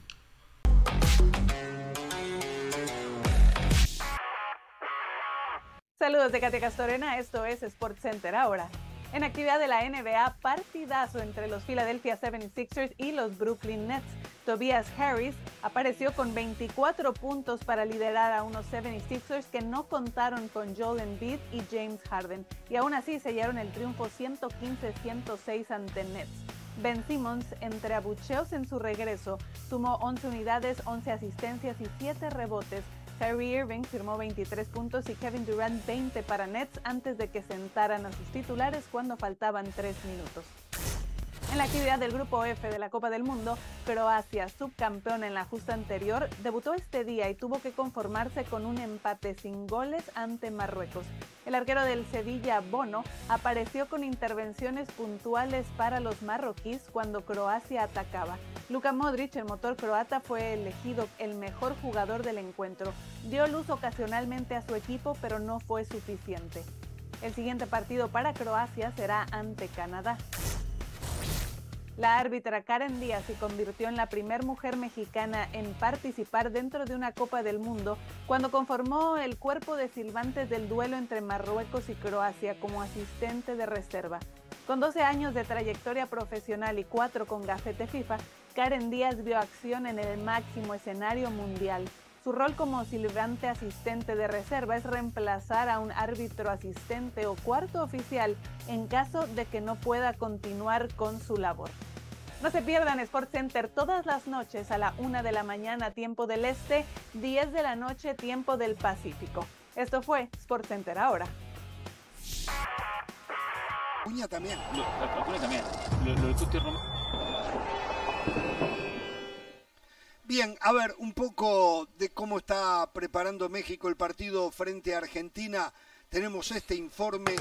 Saludos de Katia Castorena, esto es Sports Center ahora. En actividad de la NBA, partidazo entre los Philadelphia 76ers y los Brooklyn Nets. Tobias Harris apareció con 24 puntos para liderar a unos 76ers que no contaron con Joel Embiid y James Harden y aún así sellaron el triunfo 115-106 ante Nets. Ben Simmons, entre abucheos en su regreso, sumó 11 unidades, 11 asistencias y 7 rebotes. Kyrie Irving firmó 23 puntos y Kevin Durant 20 para Nets antes de que sentaran a sus titulares cuando faltaban 3 minutos. En la actividad del Grupo F de la Copa del Mundo, Croacia, subcampeón en la justa anterior, debutó este día y tuvo que conformarse con un empate sin goles ante Marruecos. El arquero del Sevilla, Bono, apareció con intervenciones puntuales para los marroquíes cuando Croacia atacaba. Luka Modric, el motor croata, fue elegido el mejor jugador del encuentro. Dio luz ocasionalmente a su equipo, pero no fue suficiente. El siguiente partido para Croacia será ante Canadá. La árbitra Karen Díaz se convirtió en la primera mujer mexicana en participar dentro de una Copa del Mundo cuando conformó el cuerpo de silbantes del duelo entre Marruecos y Croacia como asistente de reserva. Con 12 años de trayectoria profesional y 4 con gafete FIFA, Karen Díaz vio acción en el máximo escenario mundial. Su rol como silbante asistente de reserva es reemplazar a un árbitro asistente o cuarto oficial en caso de que no pueda continuar con su labor. No se pierdan Sport Center todas las noches a la 1 de la mañana tiempo del Este, 10 de la noche tiempo del Pacífico. Esto fue Sport Center ahora.
Cuña también.
Lo, Acuña también. Lo, lo de Cuti Romero.
Bien, a ver, un poco de cómo está preparando México el partido frente a Argentina. Tenemos este informe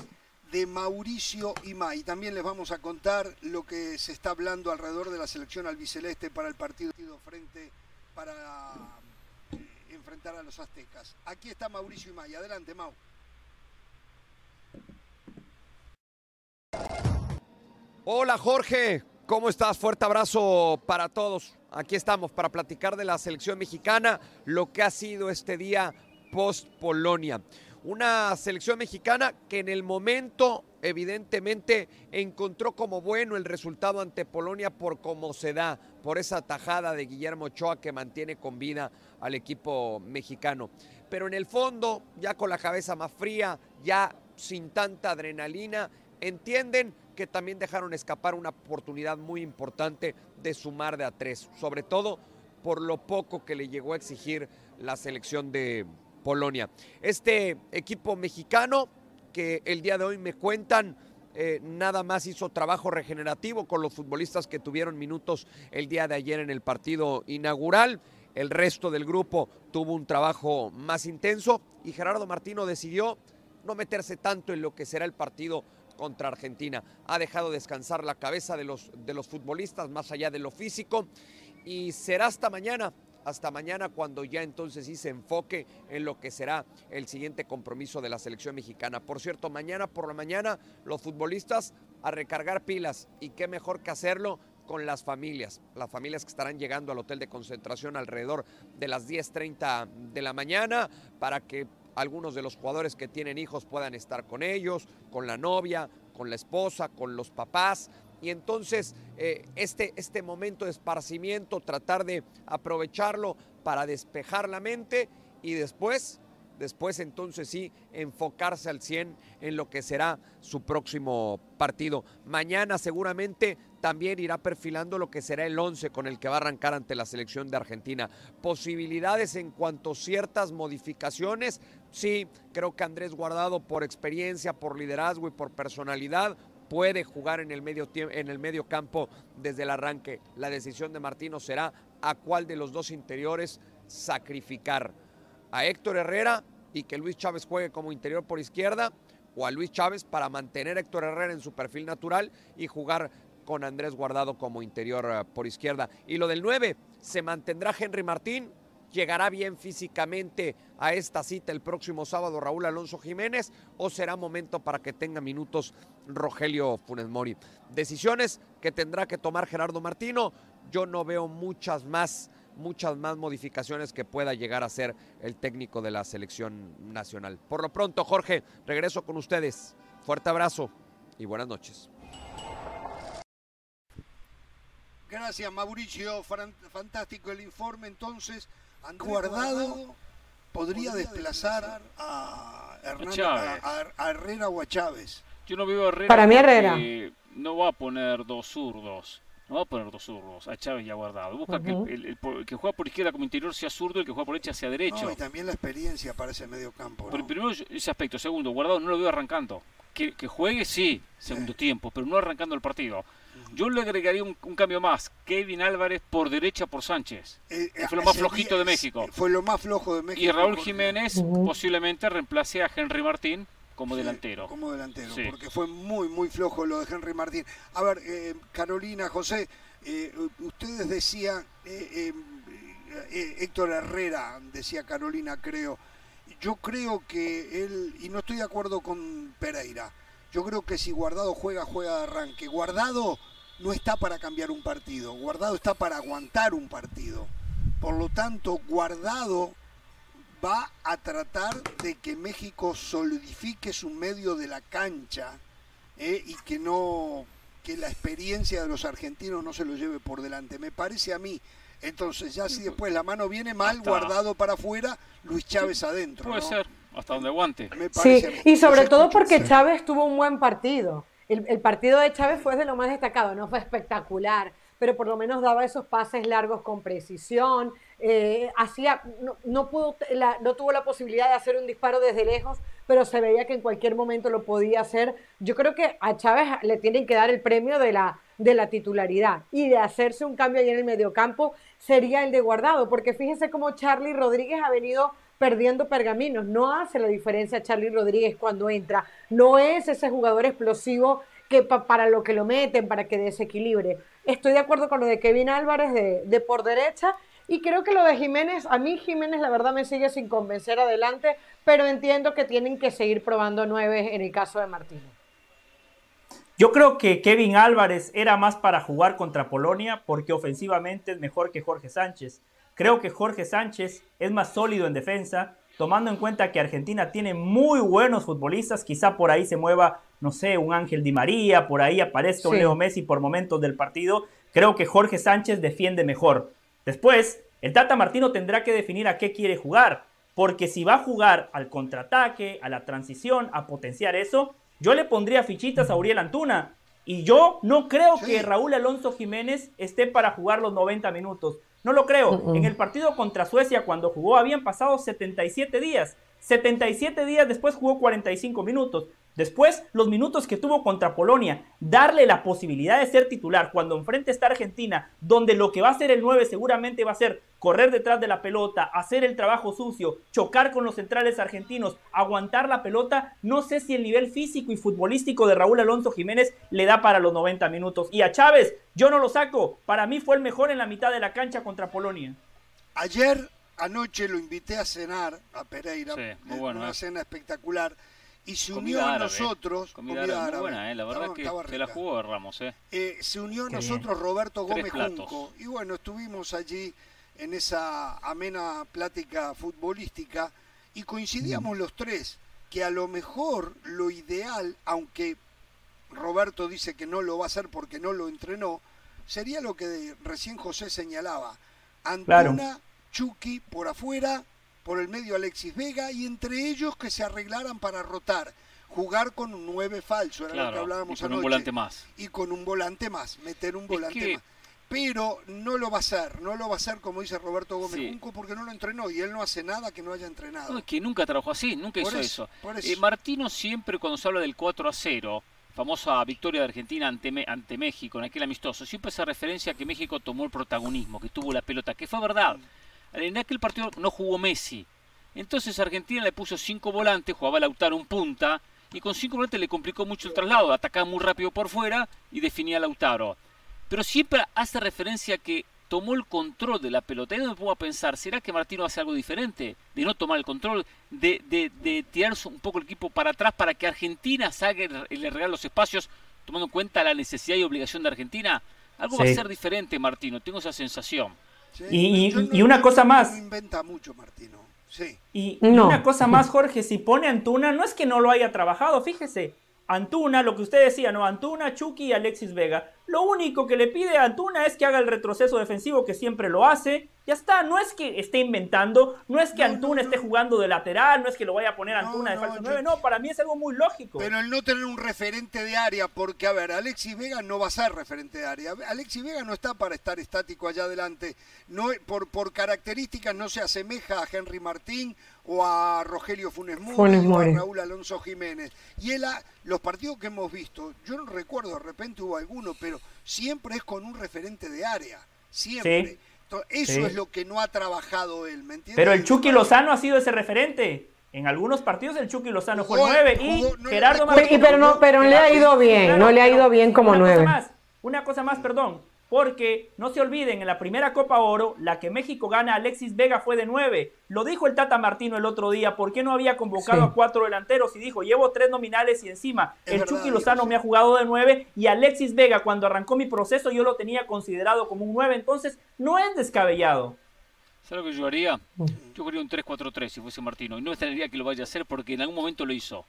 de Mauricio Imay. También les vamos a contar lo que se está hablando alrededor de la selección albiceleste para el partido frente para eh, enfrentar a los aztecas. Aquí está Mauricio Imay. Adelante, Mau.
Hola Jorge, ¿cómo estás? Fuerte abrazo para todos. Aquí estamos para platicar de la selección mexicana, lo que ha sido este día post Polonia. Una selección mexicana que en el momento evidentemente encontró como bueno el resultado ante Polonia por cómo se da, por esa tajada de Guillermo Ochoa que mantiene con vida al equipo mexicano. Pero en el fondo, ya con la cabeza más fría, ya sin tanta adrenalina, entienden que también dejaron escapar una oportunidad muy importante de sumar de a tres, sobre todo por lo poco que le llegó a exigir la selección de Polonia. Este equipo mexicano que el día de hoy me cuentan eh, nada más hizo trabajo regenerativo con los futbolistas que tuvieron minutos el día de ayer en el partido inaugural. El resto del grupo tuvo un trabajo más intenso y Gerardo Martino decidió no meterse tanto en lo que será el partido contra Argentina. Ha dejado descansar la cabeza de los, de los futbolistas más allá de lo físico y será hasta mañana, hasta mañana cuando ya entonces sí se enfoque en lo que será el siguiente compromiso de la selección mexicana. Por cierto, mañana por la mañana los futbolistas a recargar pilas y qué mejor que hacerlo con las familias, las familias que estarán llegando al hotel de concentración alrededor de las 10.30 de la mañana para que algunos de los jugadores que tienen hijos puedan estar con ellos, con la novia, con la esposa, con los papás. Y entonces eh, este, este momento de esparcimiento, tratar de aprovecharlo para despejar la mente y después, después entonces sí, enfocarse al 100 en lo que será su próximo partido. Mañana seguramente también irá perfilando lo que será el 11 con el que va a arrancar ante la selección de Argentina. Posibilidades en cuanto a ciertas modificaciones, sí, creo que Andrés Guardado por experiencia, por liderazgo y por personalidad puede jugar en el medio en el campo desde el arranque. La decisión de Martino será a cuál de los dos interiores sacrificar. A Héctor Herrera y que Luis Chávez juegue como interior por izquierda o a Luis Chávez para mantener a Héctor Herrera en su perfil natural y jugar con Andrés Guardado como interior uh, por izquierda. Y lo del 9, se mantendrá Henry Martín, llegará bien físicamente a esta cita el próximo sábado Raúl Alonso Jiménez o será momento para que tenga minutos Rogelio Funes Mori. Decisiones que tendrá que tomar Gerardo Martino. Yo no veo muchas más muchas más modificaciones que pueda llegar a ser el técnico de la selección nacional. Por lo pronto, Jorge, regreso con ustedes. Fuerte abrazo y buenas noches.
Gracias, Mauricio. Fantástico el informe. Entonces, Guardado podría desplazar a, Herrera o a Chávez.
Yo no veo a Herrera.
Para mí, Herrera.
No va a poner dos zurdos. No va a poner dos zurdos, a Chávez y a Guardado. Busca que el, el- el que juega por izquierda como interior sea zurdo y el que juega por derecha sea derecho.
No, y también la experiencia para ese medio campo.
Pero
¿no?
primero ese aspecto. Segundo, Guardado no lo veo arrancando. Que, que juegue, sí, segundo tiempo, pero no arrancando el partido. Yo le agregaría un, un cambio más. Kevin Álvarez por derecha por Sánchez.
Eh,
que fue lo más
ese
flojito
día-
de México.
Fue lo más flojo de México.
Y Raúl
porque-
Jiménez posiblemente reemplace a Henry Martín como
Sí,
delantero.
Como delantero,
Sí.
porque fue muy, muy flojo lo de Henry Martín. A ver, eh, Carolina, José, eh, ustedes decían, eh, eh, eh, Héctor Herrera, decía Carolina, creo. Yo creo que él, y no estoy de acuerdo con Pereira, yo creo que si Guardado juega, juega de arranque. Guardado no está para cambiar un partido, Guardado está para aguantar un partido. Por lo tanto, Guardado va a tratar de que México solidifique su medio de la cancha ¿eh? y que no que la experiencia de los argentinos no se lo lleve por delante. Me parece a mí. Entonces, ya si después la mano viene mal,
Hasta-
guardado para afuera, Luis Chávez adentro.
Puede
¿no?
ser, hasta donde aguante.
Me
Sí,
parece
y sobre todo porque Chávez tuvo un buen partido. El, partido de Chávez fue de lo más destacado, no fue espectacular, pero por lo menos daba esos pases largos con precisión. eh, hacía, no, no pudo, la- no tuvo la posibilidad de hacer un disparo desde lejos, pero se veía que en cualquier momento lo podía hacer. Yo creo que a Chávez le tienen que dar el premio de la, de la titularidad y de hacerse un cambio ahí en el mediocampo sería el de guardado, porque fíjese cómo Charlie Rodríguez ha venido perdiendo pergaminos. No hace la diferencia Charlie Rodríguez cuando entra. No es ese jugador explosivo que pa- para lo que lo meten, para que desequilibre. Estoy de acuerdo con lo de Kevin Álvarez de, de por derecha. Y creo que lo de Jiménez, a mí Jiménez la verdad me sigue sin convencer adelante, pero entiendo que tienen que seguir probando nueve en el caso de Martínez.
Yo creo que Kevin Álvarez era más para jugar contra Polonia porque ofensivamente es mejor que Jorge Sánchez. Creo que Jorge Sánchez es más sólido en defensa, tomando en cuenta que Argentina tiene muy buenos futbolistas. Quizá por ahí se mueva, no sé, un Ángel Di María, por ahí aparezca un
Sí.
Leo Messi por momentos del partido. Creo que Jorge Sánchez defiende mejor. Después, el Tata Martino tendrá que definir a qué quiere jugar. Porque si va a jugar al contraataque, a la transición, a potenciar eso, yo le pondría fichitas a Uriel Antuna. Y yo no creo
Sí.
que Raúl Alonso Jiménez esté para jugar los 90 minutos. No lo creo. En el partido contra Suecia, cuando jugó, habían pasado 77 días. 77 días después jugó 45 minutos. Después, los minutos que tuvo contra Polonia, darle la posibilidad de ser titular cuando enfrente está Argentina, donde lo que va a hacer el 9 seguramente va a ser correr detrás de la pelota, hacer el trabajo sucio, chocar con los centrales argentinos, aguantar la pelota. No sé si el nivel físico y futbolístico de Raúl Alonso Jiménez le da para los 90 minutos. Y a Chávez, yo no lo saco. Para mí fue el mejor en la mitad de la cancha contra Polonia.
Ayer anoche lo invité a cenar a Pereira,
Sí, muy bueno,
una
eh.
cena espectacular, y se
Comida
unió a
árabe,
nosotros.
Comida, árabe, muy buena, eh, la verdad
Estaba-
que se la jugó Ramos, ¿eh?
Eh, se unió a
Qué
nosotros Roberto Gómez. Junco. Y bueno, estuvimos allí en esa amena plática futbolística y coincidíamos los tres que a lo mejor lo ideal, aunque Roberto dice que no lo va a hacer porque no lo entrenó, sería lo que recién José señalaba.
Claro.
Chucky por afuera, por el medio Alexis Vega y entre ellos que se arreglaran para rotar. Jugar con un 9 falso, era lo que
Claro, y
hablábamos
con un
anoche
volante más.
y con un volante más, meter un volante
que-
más. Pero no lo va a hacer, no lo va a hacer como dice Roberto Gómez
Sí.
Junco porque no lo entrenó y él no hace nada que no haya entrenado.
No, es que nunca trabajó así, nunca
Por
hizo
eso,
Eh. Martino siempre cuando se habla del 4 a 0, famosa victoria de Argentina ante, ante México en aquel amistoso, siempre hace referencia a que México tomó el protagonismo, que tuvo la pelota, que fue verdad. En aquel partido no jugó Messi. Entonces Argentina le puso cinco volantes, jugaba Lautaro un punta, y con cinco volantes le complicó mucho el traslado, atacaba muy rápido por fuera y definía a Lautaro. Pero siempre hace referencia a que tomó el control de la pelota. Y me pongo a pensar, ¿será que Martino hace algo diferente? De no tomar el control, de, de, de tirar un poco el equipo para atrás para que Argentina salga y le regale los espacios, tomando en cuenta la necesidad y obligación de Argentina. Algo va a ser diferente, Martino, tengo esa sensación.
Sí,
Y- una cosa
no
más.
inventa mucho Martino. Sí.
Y, una cosa más, Jorge, si pone Antuna, no es que no lo haya trabajado, fíjese. Antuna, lo que usted decía, ¿no? Antuna, Chucky y Alexis Vega. Lo único que le pide a Antuna es que haga el retroceso defensivo que siempre lo hace. Ya está, no es que esté inventando, no es que
No,
Antuna
no,
esté jugando de lateral, no es que lo vaya a poner
No,
Antuna de falso
yo-
9, no, para mí es algo muy lógico.
Pero el no tener un referente de área, porque a ver, Alexis Vega no va a ser referente de área. Alexis Vega no está para estar estático allá adelante. No, por, por características no se asemeja a Henry Martín o a Rogelio Funes Mori
Funes
o a. Raúl Alonso Jiménez. Y él, ha- los partidos que hemos visto, yo no recuerdo, de repente hubo alguno, pero siempre es con un referente de área. Siempre.
Sí.
Eso
Sí.
es lo que no ha trabajado él, ¿me entiendes?
Pero el Chucky Lozano ha sido ese referente. En algunos partidos el Chucky Lozano fue
Jugó-
9 y
jugó- no,
Gerardo Martínez.
Y pero no, pero no le ha ido bien, no le ha ido bien como
una
nueve.
Cosa más, una cosa más, perdón. Porque no se olviden, en la primera Copa Oro, la que México gana, Alexis Vega fue de 9. Lo dijo el Tata Martino el otro día, ¿por qué no había convocado
Sí.
a cuatro delanteros? Y dijo, llevo tres nominales y encima
Es
el
verdad,
Chucky Lozano
sí.
me ha jugado de 9 y Alexis Vega cuando arrancó mi proceso yo lo tenía considerado como un 9, entonces no es descabellado.
¿Sabes lo que yo haría? Yo haría un 3-4-3 si fuese Martino. Y no me extrañaría que lo vaya a hacer porque en algún momento lo hizo.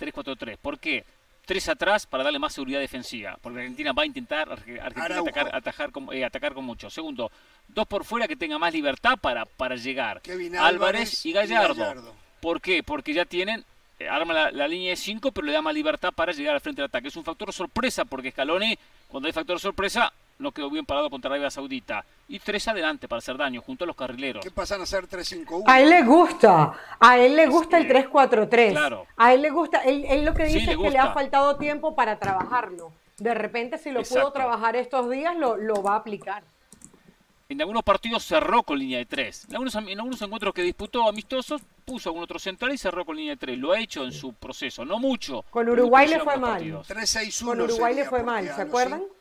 3-4-3. ¿Por qué? Tres atrás para darle más seguridad defensiva. Porque Argentina va a intentar Arge- Argentina atacar, atajar con, eh, atacar con mucho. Segundo, dos por fuera que tenga más libertad para, para llegar. Álvarez,
Álvarez
y, Gallardo.
y Gallardo.
¿Por qué? Porque ya tienen, eh, arma la, la línea de 5, pero le da más libertad para llegar al frente del ataque. Es un factor sorpresa porque Scaloni, cuando hay factor sorpresa, no quedó bien parado contra Arabia Saudita. Y tres adelante para hacer daño, junto a los carrileros.
¿Qué pasan a ser 3-5-1?
A él le gusta, a él le gusta el
que-
3-4-3.
claro.
A él le gusta, él, él lo que dice es que le ha faltado tiempo para trabajarlo. De repente, si lo pudo trabajar estos días, lo, lo va a aplicar.
En algunos partidos cerró con línea de tres. En algunos, en algunos encuentros que disputó amistosos, puso algún otro central y cerró con línea de tres. Lo ha hecho en su proceso, no mucho.
Con Uruguay le fue mal.
partidos.
3-6-1
Con Uruguay le fue mal, ¿se acuerdan?
cinco-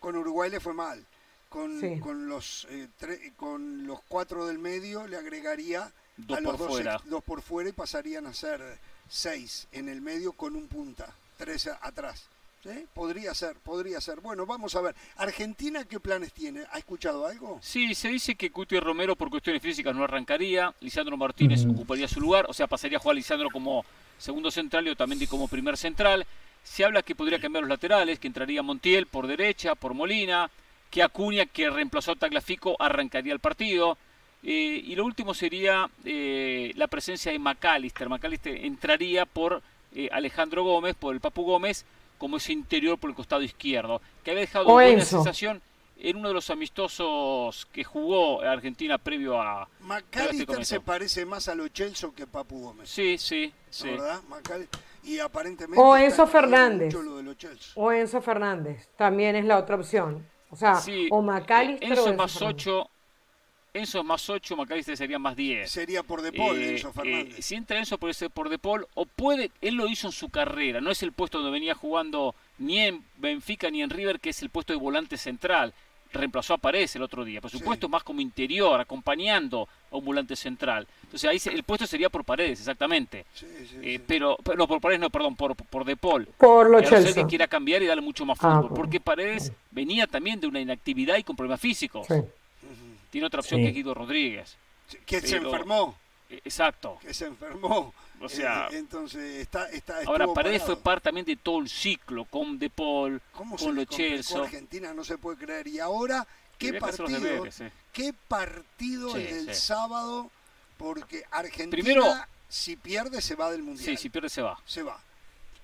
Con Uruguay le fue mal. Con,
Sí.
con los eh, tre- con los cuatro del medio le agregaría
Dos
a los
por
dos,
fuera.
dos por fuera y pasarían a ser seis en el medio con un punta, tres a- atrás. ¿Sí? Podría ser, podría ser. Bueno, vamos a ver. ¿Argentina qué planes tiene? ¿Ha escuchado algo?
Sí, se dice que Cuti Romero por cuestiones físicas no arrancaría, Lisandro Martínez ocuparía su lugar, o sea, pasaría a jugar Lisandro como segundo central y Otamendi como primer central. Se habla que podría cambiar los laterales, que entraría Montiel por derecha, por Molina, que Acuña, que reemplazó a Tagliafico, arrancaría el partido. Eh, y lo último sería eh, la presencia de McAllister. McAllister entraría por eh, Alejandro Gómez, por el Papu Gómez, como ese interior por el costado izquierdo, que había dejado
O
buena sensación en uno de los amistosos que jugó Argentina previo a...
McAllister se parece más a lo Chelso que Papu Gómez.
Sí, sí,
¿no,
sí.
¿Verdad? McAllister- Y aparentemente.
O Enzo Fernández.
mucho lo de lo Chelsea.
O Enzo Fernández, también es la otra opción. O sea,
Sí,
o McAllister
Enzo
o Enzo
más
Fernández.
8, Enzo es más 8, McAllister sería más 10.
Sería por De Paul,
Eh,
Enzo
eh,
Fernández.
si entra Enzo puede ser por De Paul o puede, él lo hizo en su carrera, no es el puesto donde venía jugando ni en Benfica ni en River, que es el puesto de volante central. Reemplazó a Paredes el otro día, por
Sí.
supuesto más como interior, acompañando a un volante central. Entonces ahí se- el puesto sería por Paredes, exactamente.
Sí, sí,
Eh,
sí.
pero, pero no, por Paredes no, perdón, por, por De Paul.
Por lo Chelsea.
que quiera cambiar y darle mucho más
Ah,
fútbol,
bueno.
porque Paredes venía también de una inactividad y con problemas físicos.
Sí.
Tiene otra opción
Sí.
que es Guido Rodríguez.
Que se enfermó.
Eh, Exacto.
Que se enfermó.
O sea,
entonces está. está
Ahora, Paredes
parado.
fue parte también de todo el ciclo, con De Paul,
¿Cómo se
con Lo Celso.
Argentina? No se puede creer. Y ahora, ¿qué partido?
deberes, eh.
¿Qué partido
Sí,
el del
sí.
sábado? Porque Argentina,
Primero-
si pierde, se va del mundial.
Sí, si pierde se va.
Se va.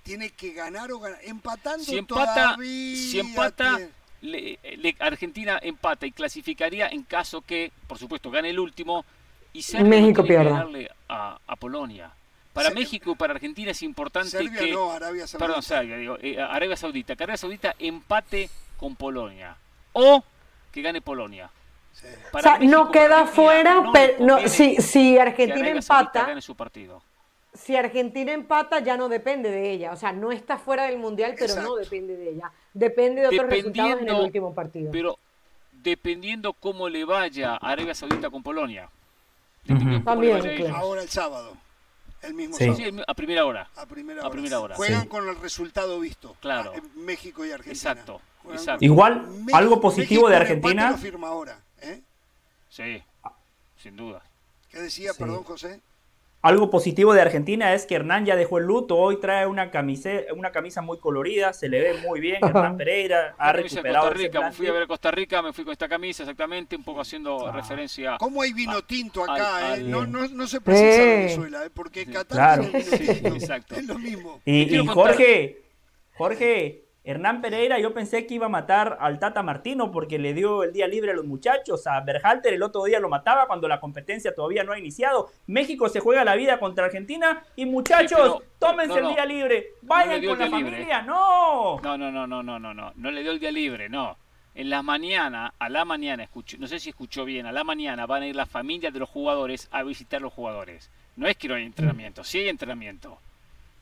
Tiene que ganar o ganar. Empatando
Si empata,
todavía
si empata,
tiene-
le- le- Argentina empata y clasificaría en caso que, por supuesto, gane el último y no
México pierda.
ganarle a, a Polonia. Para
Se-
México y para Argentina es importante
Serbia
que
no, Arabia Saudita.
Perdón, Serbia, digo, eh, Arabia Saudita. Que Arabia Saudita empate con Polonia. O que gane Polonia.
Sí.
O sea,
México,
no queda
Argentina,
fuera,
no
pero no, si, si Argentina empata,
gane su partido.
si Argentina empata ya no depende de ella. O sea, no está fuera del mundial, pero
Exacto.
no depende de ella. Depende de otros resultados en el último partido.
Pero dependiendo cómo le vaya a Arabia Saudita con Polonia.
También, claro.
Ahora el sábado. El mismo
Sí.
sábado.
Sí, a primera hora.
A primera
A
hora.
primera hora.
Juegan
Sí.
con el resultado visto.
Claro.
Ah, en México y Argentina.
Exacto,
Juegan
exacto.
con-
Igual,
México-
algo positivo
México
de Argentina.
lo firma ahora. ¿eh?
Sí, sin duda.
¿Qué decía,
Sí.
perdón, José?
Algo positivo de Argentina es que Hernán ya dejó el luto, hoy trae una camisa, una camisa muy colorida, se le ve muy bien, Hernán Pereira ha recuperado
Costa Rica, me fui a ver a Costa Rica, me fui con esta camisa exactamente, un poco haciendo ah. referencia.
¿Cómo hay vino tinto acá? eh? no, no, no, se precisa en Venezuela, eh, porque Qatar claro. exacto. es lo mismo.
Y, y Jorge, Jorge, Hernán Pereira, yo pensé que iba a matar al Tata Martino porque le dio el día libre a los muchachos. A Berhalter el otro día lo mataba cuando la competencia todavía no ha iniciado. México se juega la vida contra Argentina y muchachos, tómense el día libre. Vayan con la familia. No.
No, no, no, no, no, no, no. No le dio el día libre, no. En la mañana, a la mañana, escucho, no sé si escuchó bien, a la mañana van a ir las familias de los jugadores a visitar los jugadores. No es que no hay entrenamiento, sí hay entrenamiento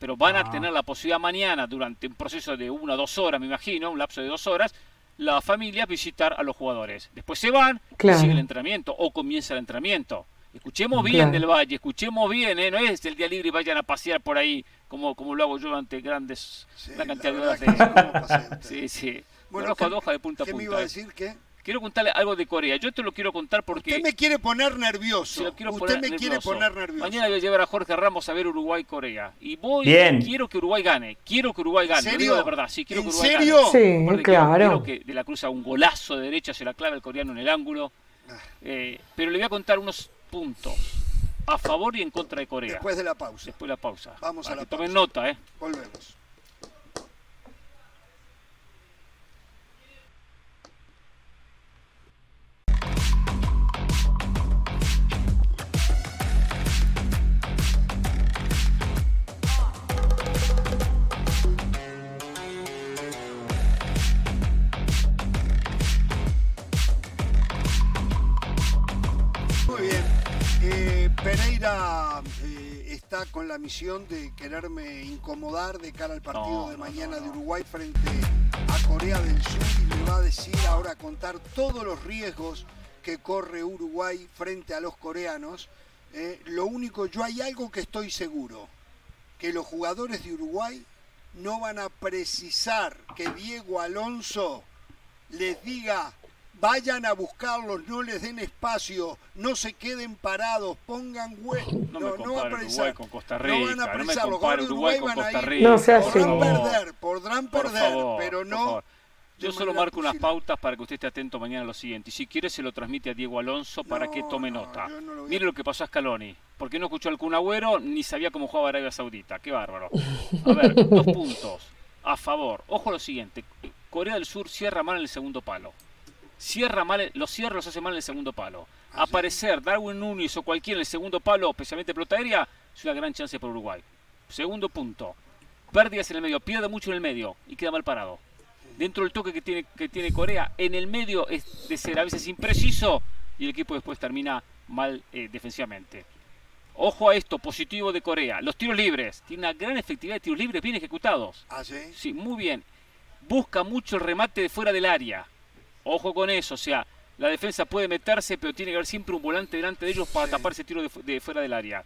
pero van a ah. tener la posibilidad mañana, durante un proceso de una o dos horas, me imagino, un lapso de dos horas, la familia visitar a los jugadores. Después se van y sigue el entrenamiento o comienza el entrenamiento. Escuchemos bien del Valle, escuchemos bien, ¿eh? no es el día libre y vayan a pasear por ahí como, como lo hago yo ante grandes, cantidad de horas de... Sí, sí. Bueno, ¿qué, de punta a punta.
me iba a decir? que
Quiero contarle algo de Corea. Yo te lo quiero contar porque.
Usted me quiere poner nervioso. Usted me quiere poner nervioso.
Mañana voy a llevar a Jorge Ramos a ver Uruguay-Corea. Y voy. Bien. Quiero que Uruguay gane. Quiero que Uruguay gane. ¿En serio? de verdad. Sí, quiero
¿En
que Uruguay
serio?
Gane.
Sí, claro.
Quiero que de la Cruz a un golazo de derecha se la clave el coreano en el ángulo. Ah. Eh, pero le voy a contar unos puntos a favor y en contra de Corea.
Después de la pausa.
Después de la pausa.
Vamos a la
que pausa. Tomen nota, ¿eh?
Volvemos. Pereira eh, está con la misión de quererme incomodar de cara al partido de mañana de Uruguay frente a Corea del Sur y me va a decir ahora contar todos los riesgos que corre Uruguay frente a los coreanos. Eh, lo único, yo hay algo que estoy seguro, que los jugadores de Uruguay no van a precisar que Diego Alonso les diga vayan a buscarlos, no les den espacio, no se queden parados, pongan hueco.
No, no, no va a Uruguay con Costa Rica, no van a no me Uruguay, con Costa
Rica. No
se podrán perder, podrán perder, pero no.
Yo solo marco unas pautas para que usted esté atento mañana a lo siguiente. Y si quiere, se lo transmite a Diego Alonso para que tome nota. Mire lo que pasó a Scaloni. Porque no escuchó al Kun Agüero ni sabía cómo jugaba Arabia Saudita. Qué bárbaro. A ver, dos puntos. A favor. Ojo a lo siguiente. Corea del Sur cierra mal en el segundo palo cierra mal, los cierra los hace mal en el segundo palo. Ah, Aparecer Darwin Núñez o cualquiera en el segundo palo, especialmente pelota aérea, es una gran chance para Uruguay. Segundo punto, pérdidas en el medio, pierde mucho en el medio y queda mal parado. Dentro del toque que tiene, que tiene Corea, en el medio es de ser a veces impreciso y el equipo después termina mal eh, defensivamente. Ojo a esto, positivo de Corea. Los tiros libres. Tiene una gran efectividad de tiros libres bien ejecutados.
¿Ah, sí?
Sí, muy bien. Busca mucho el remate de fuera del área. Ojo con eso, o sea, la defensa puede meterse, pero tiene que haber siempre un volante delante de ellos para tapar ese tiro de, fuera del área.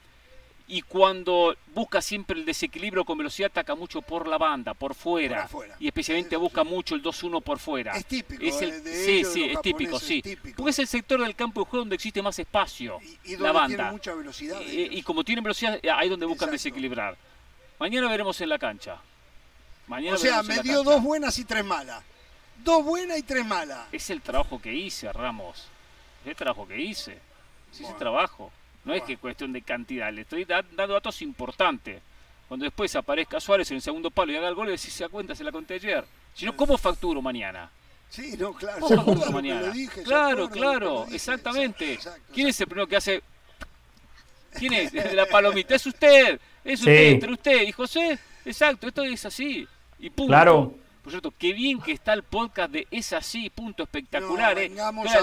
Y cuando busca siempre el desequilibrio con velocidad, ataca mucho por la banda, por fuera. Y especialmente busca mucho el 2-1 por fuera.
Es típico.
Es
el,
eh, sí, sí, es típico, sí. Porque es el sector del campo de juego donde existe más espacio. Y, la banda.
Mucha velocidad.
Y, como tienen velocidad, eh, ahí es donde buscan desequilibrar. Mañana veremos en la cancha. Mañana
o sea, me dio dos buenas y tres malas. Dos buenas y tres malas.
Es el trabajo que hice, Ramos. Es el trabajo que hice. Es ese trabajo. No es que es cuestión de cantidad. Le estoy dando datos importantes. Cuando después aparezca Suárez en el segundo palo y haga el gol, y si se da cuenta, se la conté ayer. Si no, ¿cómo facturo mañana?
Sí, no, claro.
¿Cómo facturo mañana? claro, claro, exactamente. ¿Quién es el primero que hace? ¿Quién es? de la palomita. Es usted. Es usted, entre usted y José. Exacto, esto es así. Y punto.
Claro.
Por cierto, qué bien que está el podcast de Es así, punto espectacular. eh.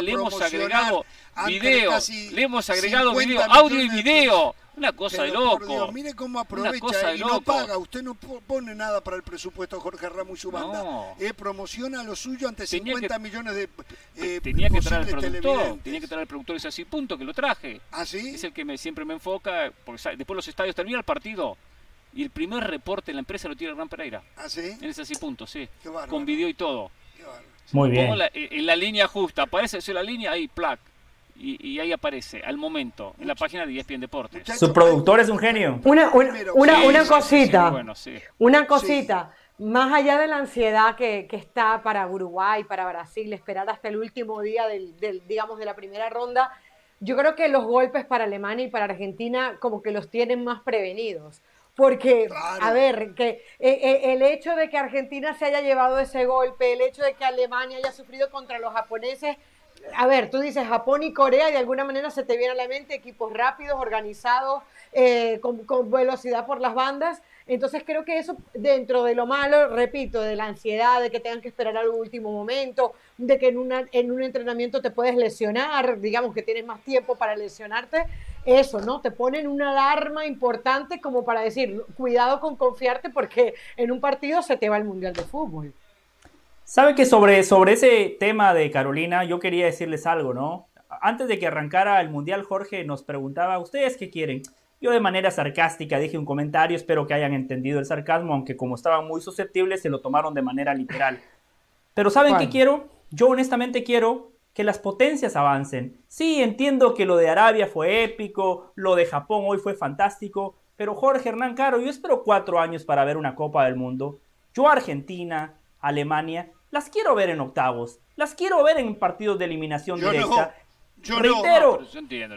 le hemos agregado video, le hemos agregado video, audio y video. Una cosa de loco.
mire cómo aprovecha y no paga. Usted no pone nada para el presupuesto Jorge Ramos y su banda. Eh, promociona lo suyo ante 50 millones de
eh, Tenía que traer al productor. Tenía que traer al productor ese así, punto, que lo traje.
¿Ah, sí?
Es el que me, siempre me enfoca. Porque después los estadios termina el partido y el primer reporte en la empresa lo tiene Hernán Pereira.
¿Ah, sí?
En ese así punto, sí. Con video y todo.
Muy bien.
en la línea justa, aparece la línea ahí, plac. y, y ahí aparece al momento en la página de ESPN Deportes.
Su productor es un genio.
Una, una, una,
Sí,
una
sí, sí, sí,
cosita.
bueno, sí.
Una cosita, más allá de la ansiedad que, que está para Uruguay, para Brasil, esperar hasta el último día del, del, digamos, de la primera ronda, yo creo que los golpes para Alemania y para Argentina como que los tienen más prevenidos. Porque,
Claro.
a ver, que eh, eh, el hecho de que Argentina se haya llevado ese golpe, el hecho de que Alemania haya sufrido contra los japoneses, a ver, tú dices Japón y Corea de alguna manera se te viene a la mente equipos rápidos, organizados, eh, con, con velocidad por las bandas. Entonces creo que eso, dentro de lo malo, repito, de la ansiedad, de que tengan que esperar al último momento, de que en, una, en un entrenamiento te puedes lesionar, digamos que tienes más tiempo para lesionarte, eso, ¿no? Te ponen una alarma importante como para decir, cuidado con confiarte porque en un partido se te va el Mundial de Fútbol.
¿Sabe que sobre, sobre ese tema de Carolina, yo quería decirles algo, ¿no? Antes de que arrancara el Mundial, Jorge nos preguntaba, ¿ustedes qué quieren? Yo de manera sarcástica dije un comentario, espero que hayan entendido el sarcasmo, aunque como estaban muy susceptibles se lo tomaron de manera literal. Pero ¿saben
¿Cuál?
qué quiero? Yo honestamente quiero que las potencias avancen. Sí, entiendo que lo de Arabia fue épico, lo de Japón hoy fue fantástico, pero Jorge Hernán Caro, yo espero cuatro años para ver una Copa del Mundo. Yo Argentina, Alemania, las quiero ver en octavos, las quiero ver en partidos de eliminación
Yo no,
directa.
Yo no.
Reitero,
Pero yo entiendo,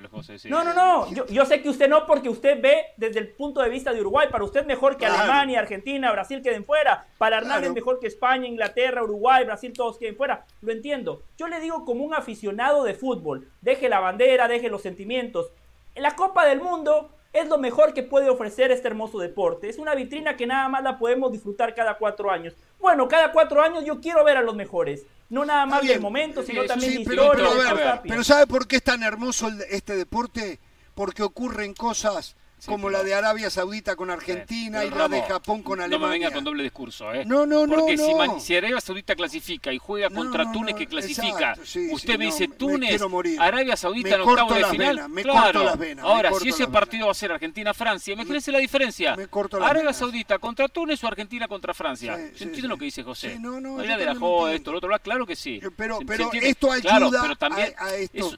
no, no, no. Yo, yo sé que usted no, porque usted ve desde el punto de vista de Uruguay. Para usted mejor que
Claro.
Alemania, Argentina, Brasil queden fuera. Para Hernán
Claro.
es mejor que España, Inglaterra, Uruguay, Brasil, todos queden fuera. Lo entiendo. Yo le digo como un aficionado de fútbol. Deje la bandera, deje los sentimientos. En la Copa del Mundo es lo mejor que puede ofrecer este hermoso deporte. Es una vitrina que nada más la podemos disfrutar cada cuatro años. Bueno, cada cuatro años yo quiero ver a los mejores. No nada más del momento, sino
Sí,
también
Sí, pero,
historia,
pero, ¿sabe por qué es tan hermoso este deporte? Porque ocurren cosas
Sí,
como
pero-
la de Arabia Saudita con Argentina
Pero,
y la de Japón con Alemania.
No me venga con doble discurso, ¿eh?
No, no, no,
Porque si, Arabia Saudita clasifica y juega contra
no,
Túnez que clasifica,
exacto, sí,
usted
sí,
me dice
me
Túnez. Arabia Saudita en octavo de final.
venas, me
claro.
corto las venas,
Ahora, si ese
venas.
partido va a ser Argentina-Francia, imagínense la diferencia.
me corto las
Arabia
venas.
Saudita contra Túnez o Argentina contra Francia. Entiendo
sí.
lo que dice José.
No, no,
de la joda, esto, lo otro, bla, claro que sí.
Pero-
Se- se
pero
entiende.
esto ayuda
pero también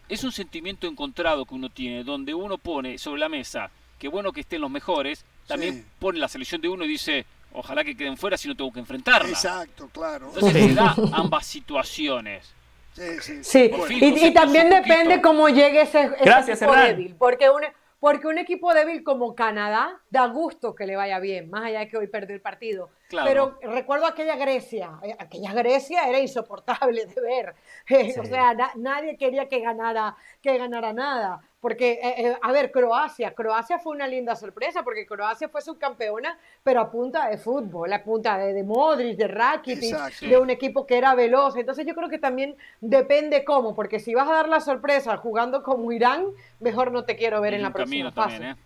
es un sentimiento encontrado que uno tiene, donde uno pone sobre la mesa que bueno que estén los mejores, también
Sí.
pone la selección de uno y dice, ojalá que queden fuera si no tengo que enfrentarla.
Exacto, claro.
Entonces
Sí.
se da ambas situaciones.
Sí, sí.
Sí,
Por fin,
y, también
poquito.
depende cómo llegue ese, ese
Gracias,
equipo
Hernán.
débil. Porque un, porque un equipo débil como Canadá da gusto que le vaya bien, más allá de que hoy perdió el partido.
Claro.
Pero recuerdo aquella Grecia, eh, aquella Grecia era insoportable de ver. Eh, O sea, na- nadie quería que ganara, que ganara nada. Porque, eh, a ver, Croacia, Croacia fue una linda sorpresa porque Croacia fue subcampeona, pero a punta de fútbol, a punta de, de Modric, de Rakitic,
Exacto.
de un equipo que era veloz. Entonces yo creo que también depende cómo, porque si vas a dar la sorpresa jugando como Irán, mejor no te quiero ver
Y
en la próxima
camino
fase.
también, ¿eh?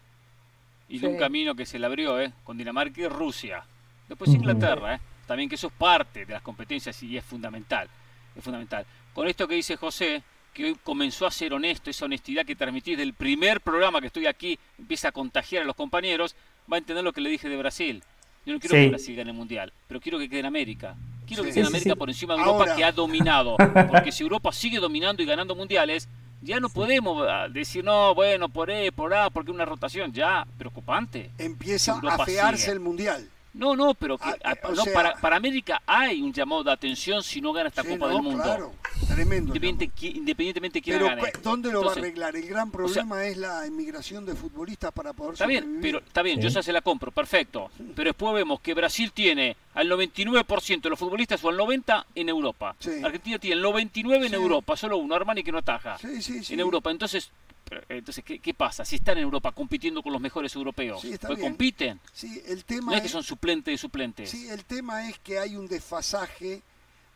Y
Sí.
de un camino que se le abrió, ¿eh? Con Dinamarca y Rusia. Después Inglaterra, ¿eh? También que eso es parte de las competencias y es fundamental. Es fundamental. Con esto que dice José, que hoy comenzó a ser honesto, esa honestidad que transmitís del primer programa que estoy aquí, empieza a contagiar a los compañeros, va a entender lo que le dije de Brasil. Yo no quiero
Sí.
que Brasil gane el Mundial, pero quiero que quede en América. Quiero que quede en
Sí,
América
sí.
por encima de Europa
Ahora-
que ha dominado. Porque si Europa sigue dominando y ganando mundiales, ya no podemos ah, decir, no, bueno, por E, por A, porque una rotación ya preocupante.
Empieza a fearse
sigue.
el mundial.
No, no, pero que,
Ah,
ah,
o
no,
sea-
para, para América hay un llamado de atención si no gana esta
Sí,
Copa
no,
del Mundo.
Claro, tremendo.
Independiente- independientemente de quién
Pero
gane.
¿dónde lo va a arreglar? El gran problema es la inmigración de futbolistas para poder
Está bien, pero está bien, yo ya se la compro, perfecto. Pero después vemos que Brasil tiene al 99% de los futbolistas o al 90% en Europa.
Sí.
Argentina tiene el 99% en
Sí.
Europa, solo uno, Armani que no ataja.
Sí, sí, sí.
En Europa, entonces, entonces ¿qué, qué pasa? Si están en Europa compitiendo con los mejores europeos, pues
bien.
compiten.
Sí, el tema
No es que son suplentes de suplentes.
sí, el tema es que hay un desfasaje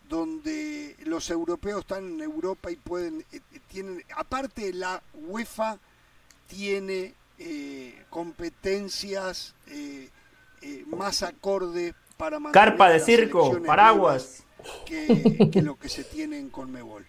donde los europeos están en Europa y pueden eh, eh, tienen aparte la UEFA tiene eh, competencias eh, más acorde para
Carpa de
las
circo, paraguas.
que, que lo que se tiene en Conmebol.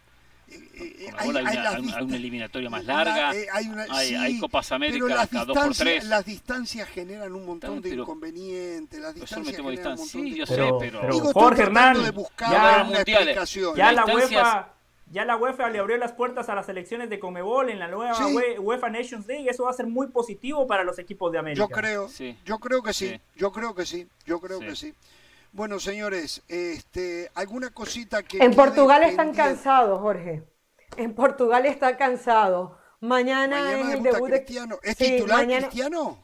Eh, eh,
bola hay, una,
las
hay una- hay una eliminatoria más
la-
larga.
eh, hay, una-
hay,
sí,
hay Copas
pero
América
las
cada dos por
distancias,
tres.
las distancias generan un montón de
pero-
inconvenientes. Las distancias generan un
distancia.
montón
Sí,
de
yo sé,
Pero-
pero.
pero-
Digo,
Jorge Hernán,
de buscar
ya-
una
mundiales.
explicación.
Ya
Las
la
distancias-
UEFA, Ya la UEFA le abrió las puertas a las selecciones de Comebol en la nueva
Sí.
UE- UEFA Nations League. Eso va a ser muy positivo para los equipos de América.
Yo creo,
Sí.
yo creo que sí,
Sí.
yo creo que sí, yo creo
Sí.
que sí. Bueno, señores, este, alguna cosita que
En Portugal están
pendiente?
cansados, Jorge. En Portugal está cansado. Mañana,
Mañana
es el debut de
Cristiano. ¿Es
Sí,
titular
mañana-
Cristiano?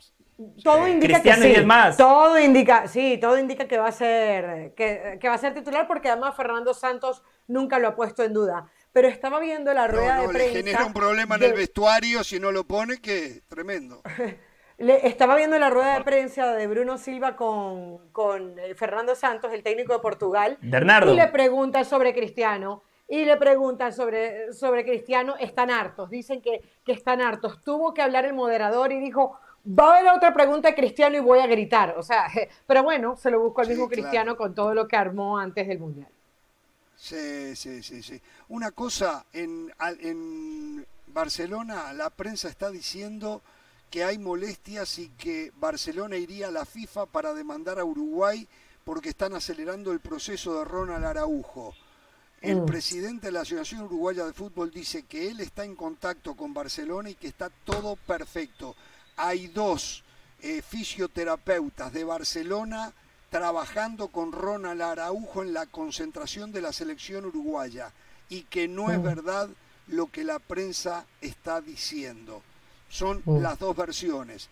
Todo indica
Cristiano
que
y
sí.
diez más.
Todo indica, sí, todo indica que va a ser que, que va a ser titular porque además Fernando Santos nunca lo ha puesto en duda. Pero estaba viendo la rueda
no,
de
le
prensa.
genera un problema en
de-
el vestuario si no lo pone, que tremendo.
Le- estaba viendo la rueda de prensa de Bruno Silva con, con eh, Fernando Santos, el técnico de Portugal.
Bernardo.
Y le preguntan sobre Cristiano. Y le preguntan sobre, sobre Cristiano. Están hartos. Dicen que, que están hartos. Tuvo que hablar el moderador y dijo. Va a haber otra pregunta de Cristiano y voy a gritar. O sea, pero bueno, se lo buscó al
Sí,
mismo
claro.
Cristiano con todo lo que armó antes del Mundial.
Sí, sí, sí, sí. Una cosa, en, en Barcelona la prensa está diciendo que hay molestias y que Barcelona iría a la FIFA para demandar a Uruguay porque están acelerando el proceso de Ronald Araujo. El
Mm.
presidente de la Asociación Uruguaya de Fútbol dice que él está en contacto con Barcelona y que está todo perfecto. Hay dos eh, fisioterapeutas de Barcelona trabajando con Ronald Araujo en la concentración de la selección uruguaya y que no es
Mm.
verdad lo que la prensa está diciendo. Son
Mm.
las dos versiones.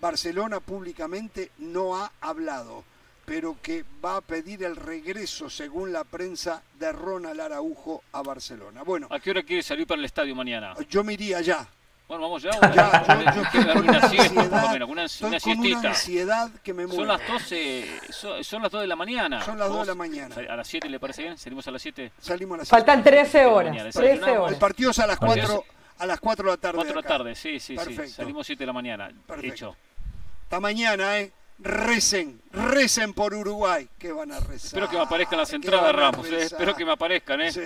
Barcelona públicamente no ha hablado, pero que va a pedir el regreso, según la prensa, de Ronald Araujo a Barcelona. Bueno,
¿A qué hora quiere salir para el estadio mañana?
yo me iría ya.
Bueno, vamos ya.
Ya, yo, yo estoy con una
una siesta, por lo
ansiedad,
menos, una,
estoy
una
con una
siestita.
ansiedad que me muero.
Son las 12, son, son las 2 de la mañana.
Son las dos de la mañana.
¿A las 7 le parece bien? ¿Salimos a las 7?
Salimos a las
Faltan
siete.
13 horas.
mañana,
13
desayunamos.
horas.
El partido es a las
Partido
4, a las 4 de la tarde.
4 de la tarde, sí, sí, sí.
Perfecto.
Salimos 7 de la mañana.
Perfecto.
Hecho.
Hasta mañana, ¿eh? Recen, recen por Uruguay. que van a rezar?
Espero que me aparezcan las
¿Qué
entradas, Ramos. eh. Espero que me aparezcan, ¿eh?
Sí.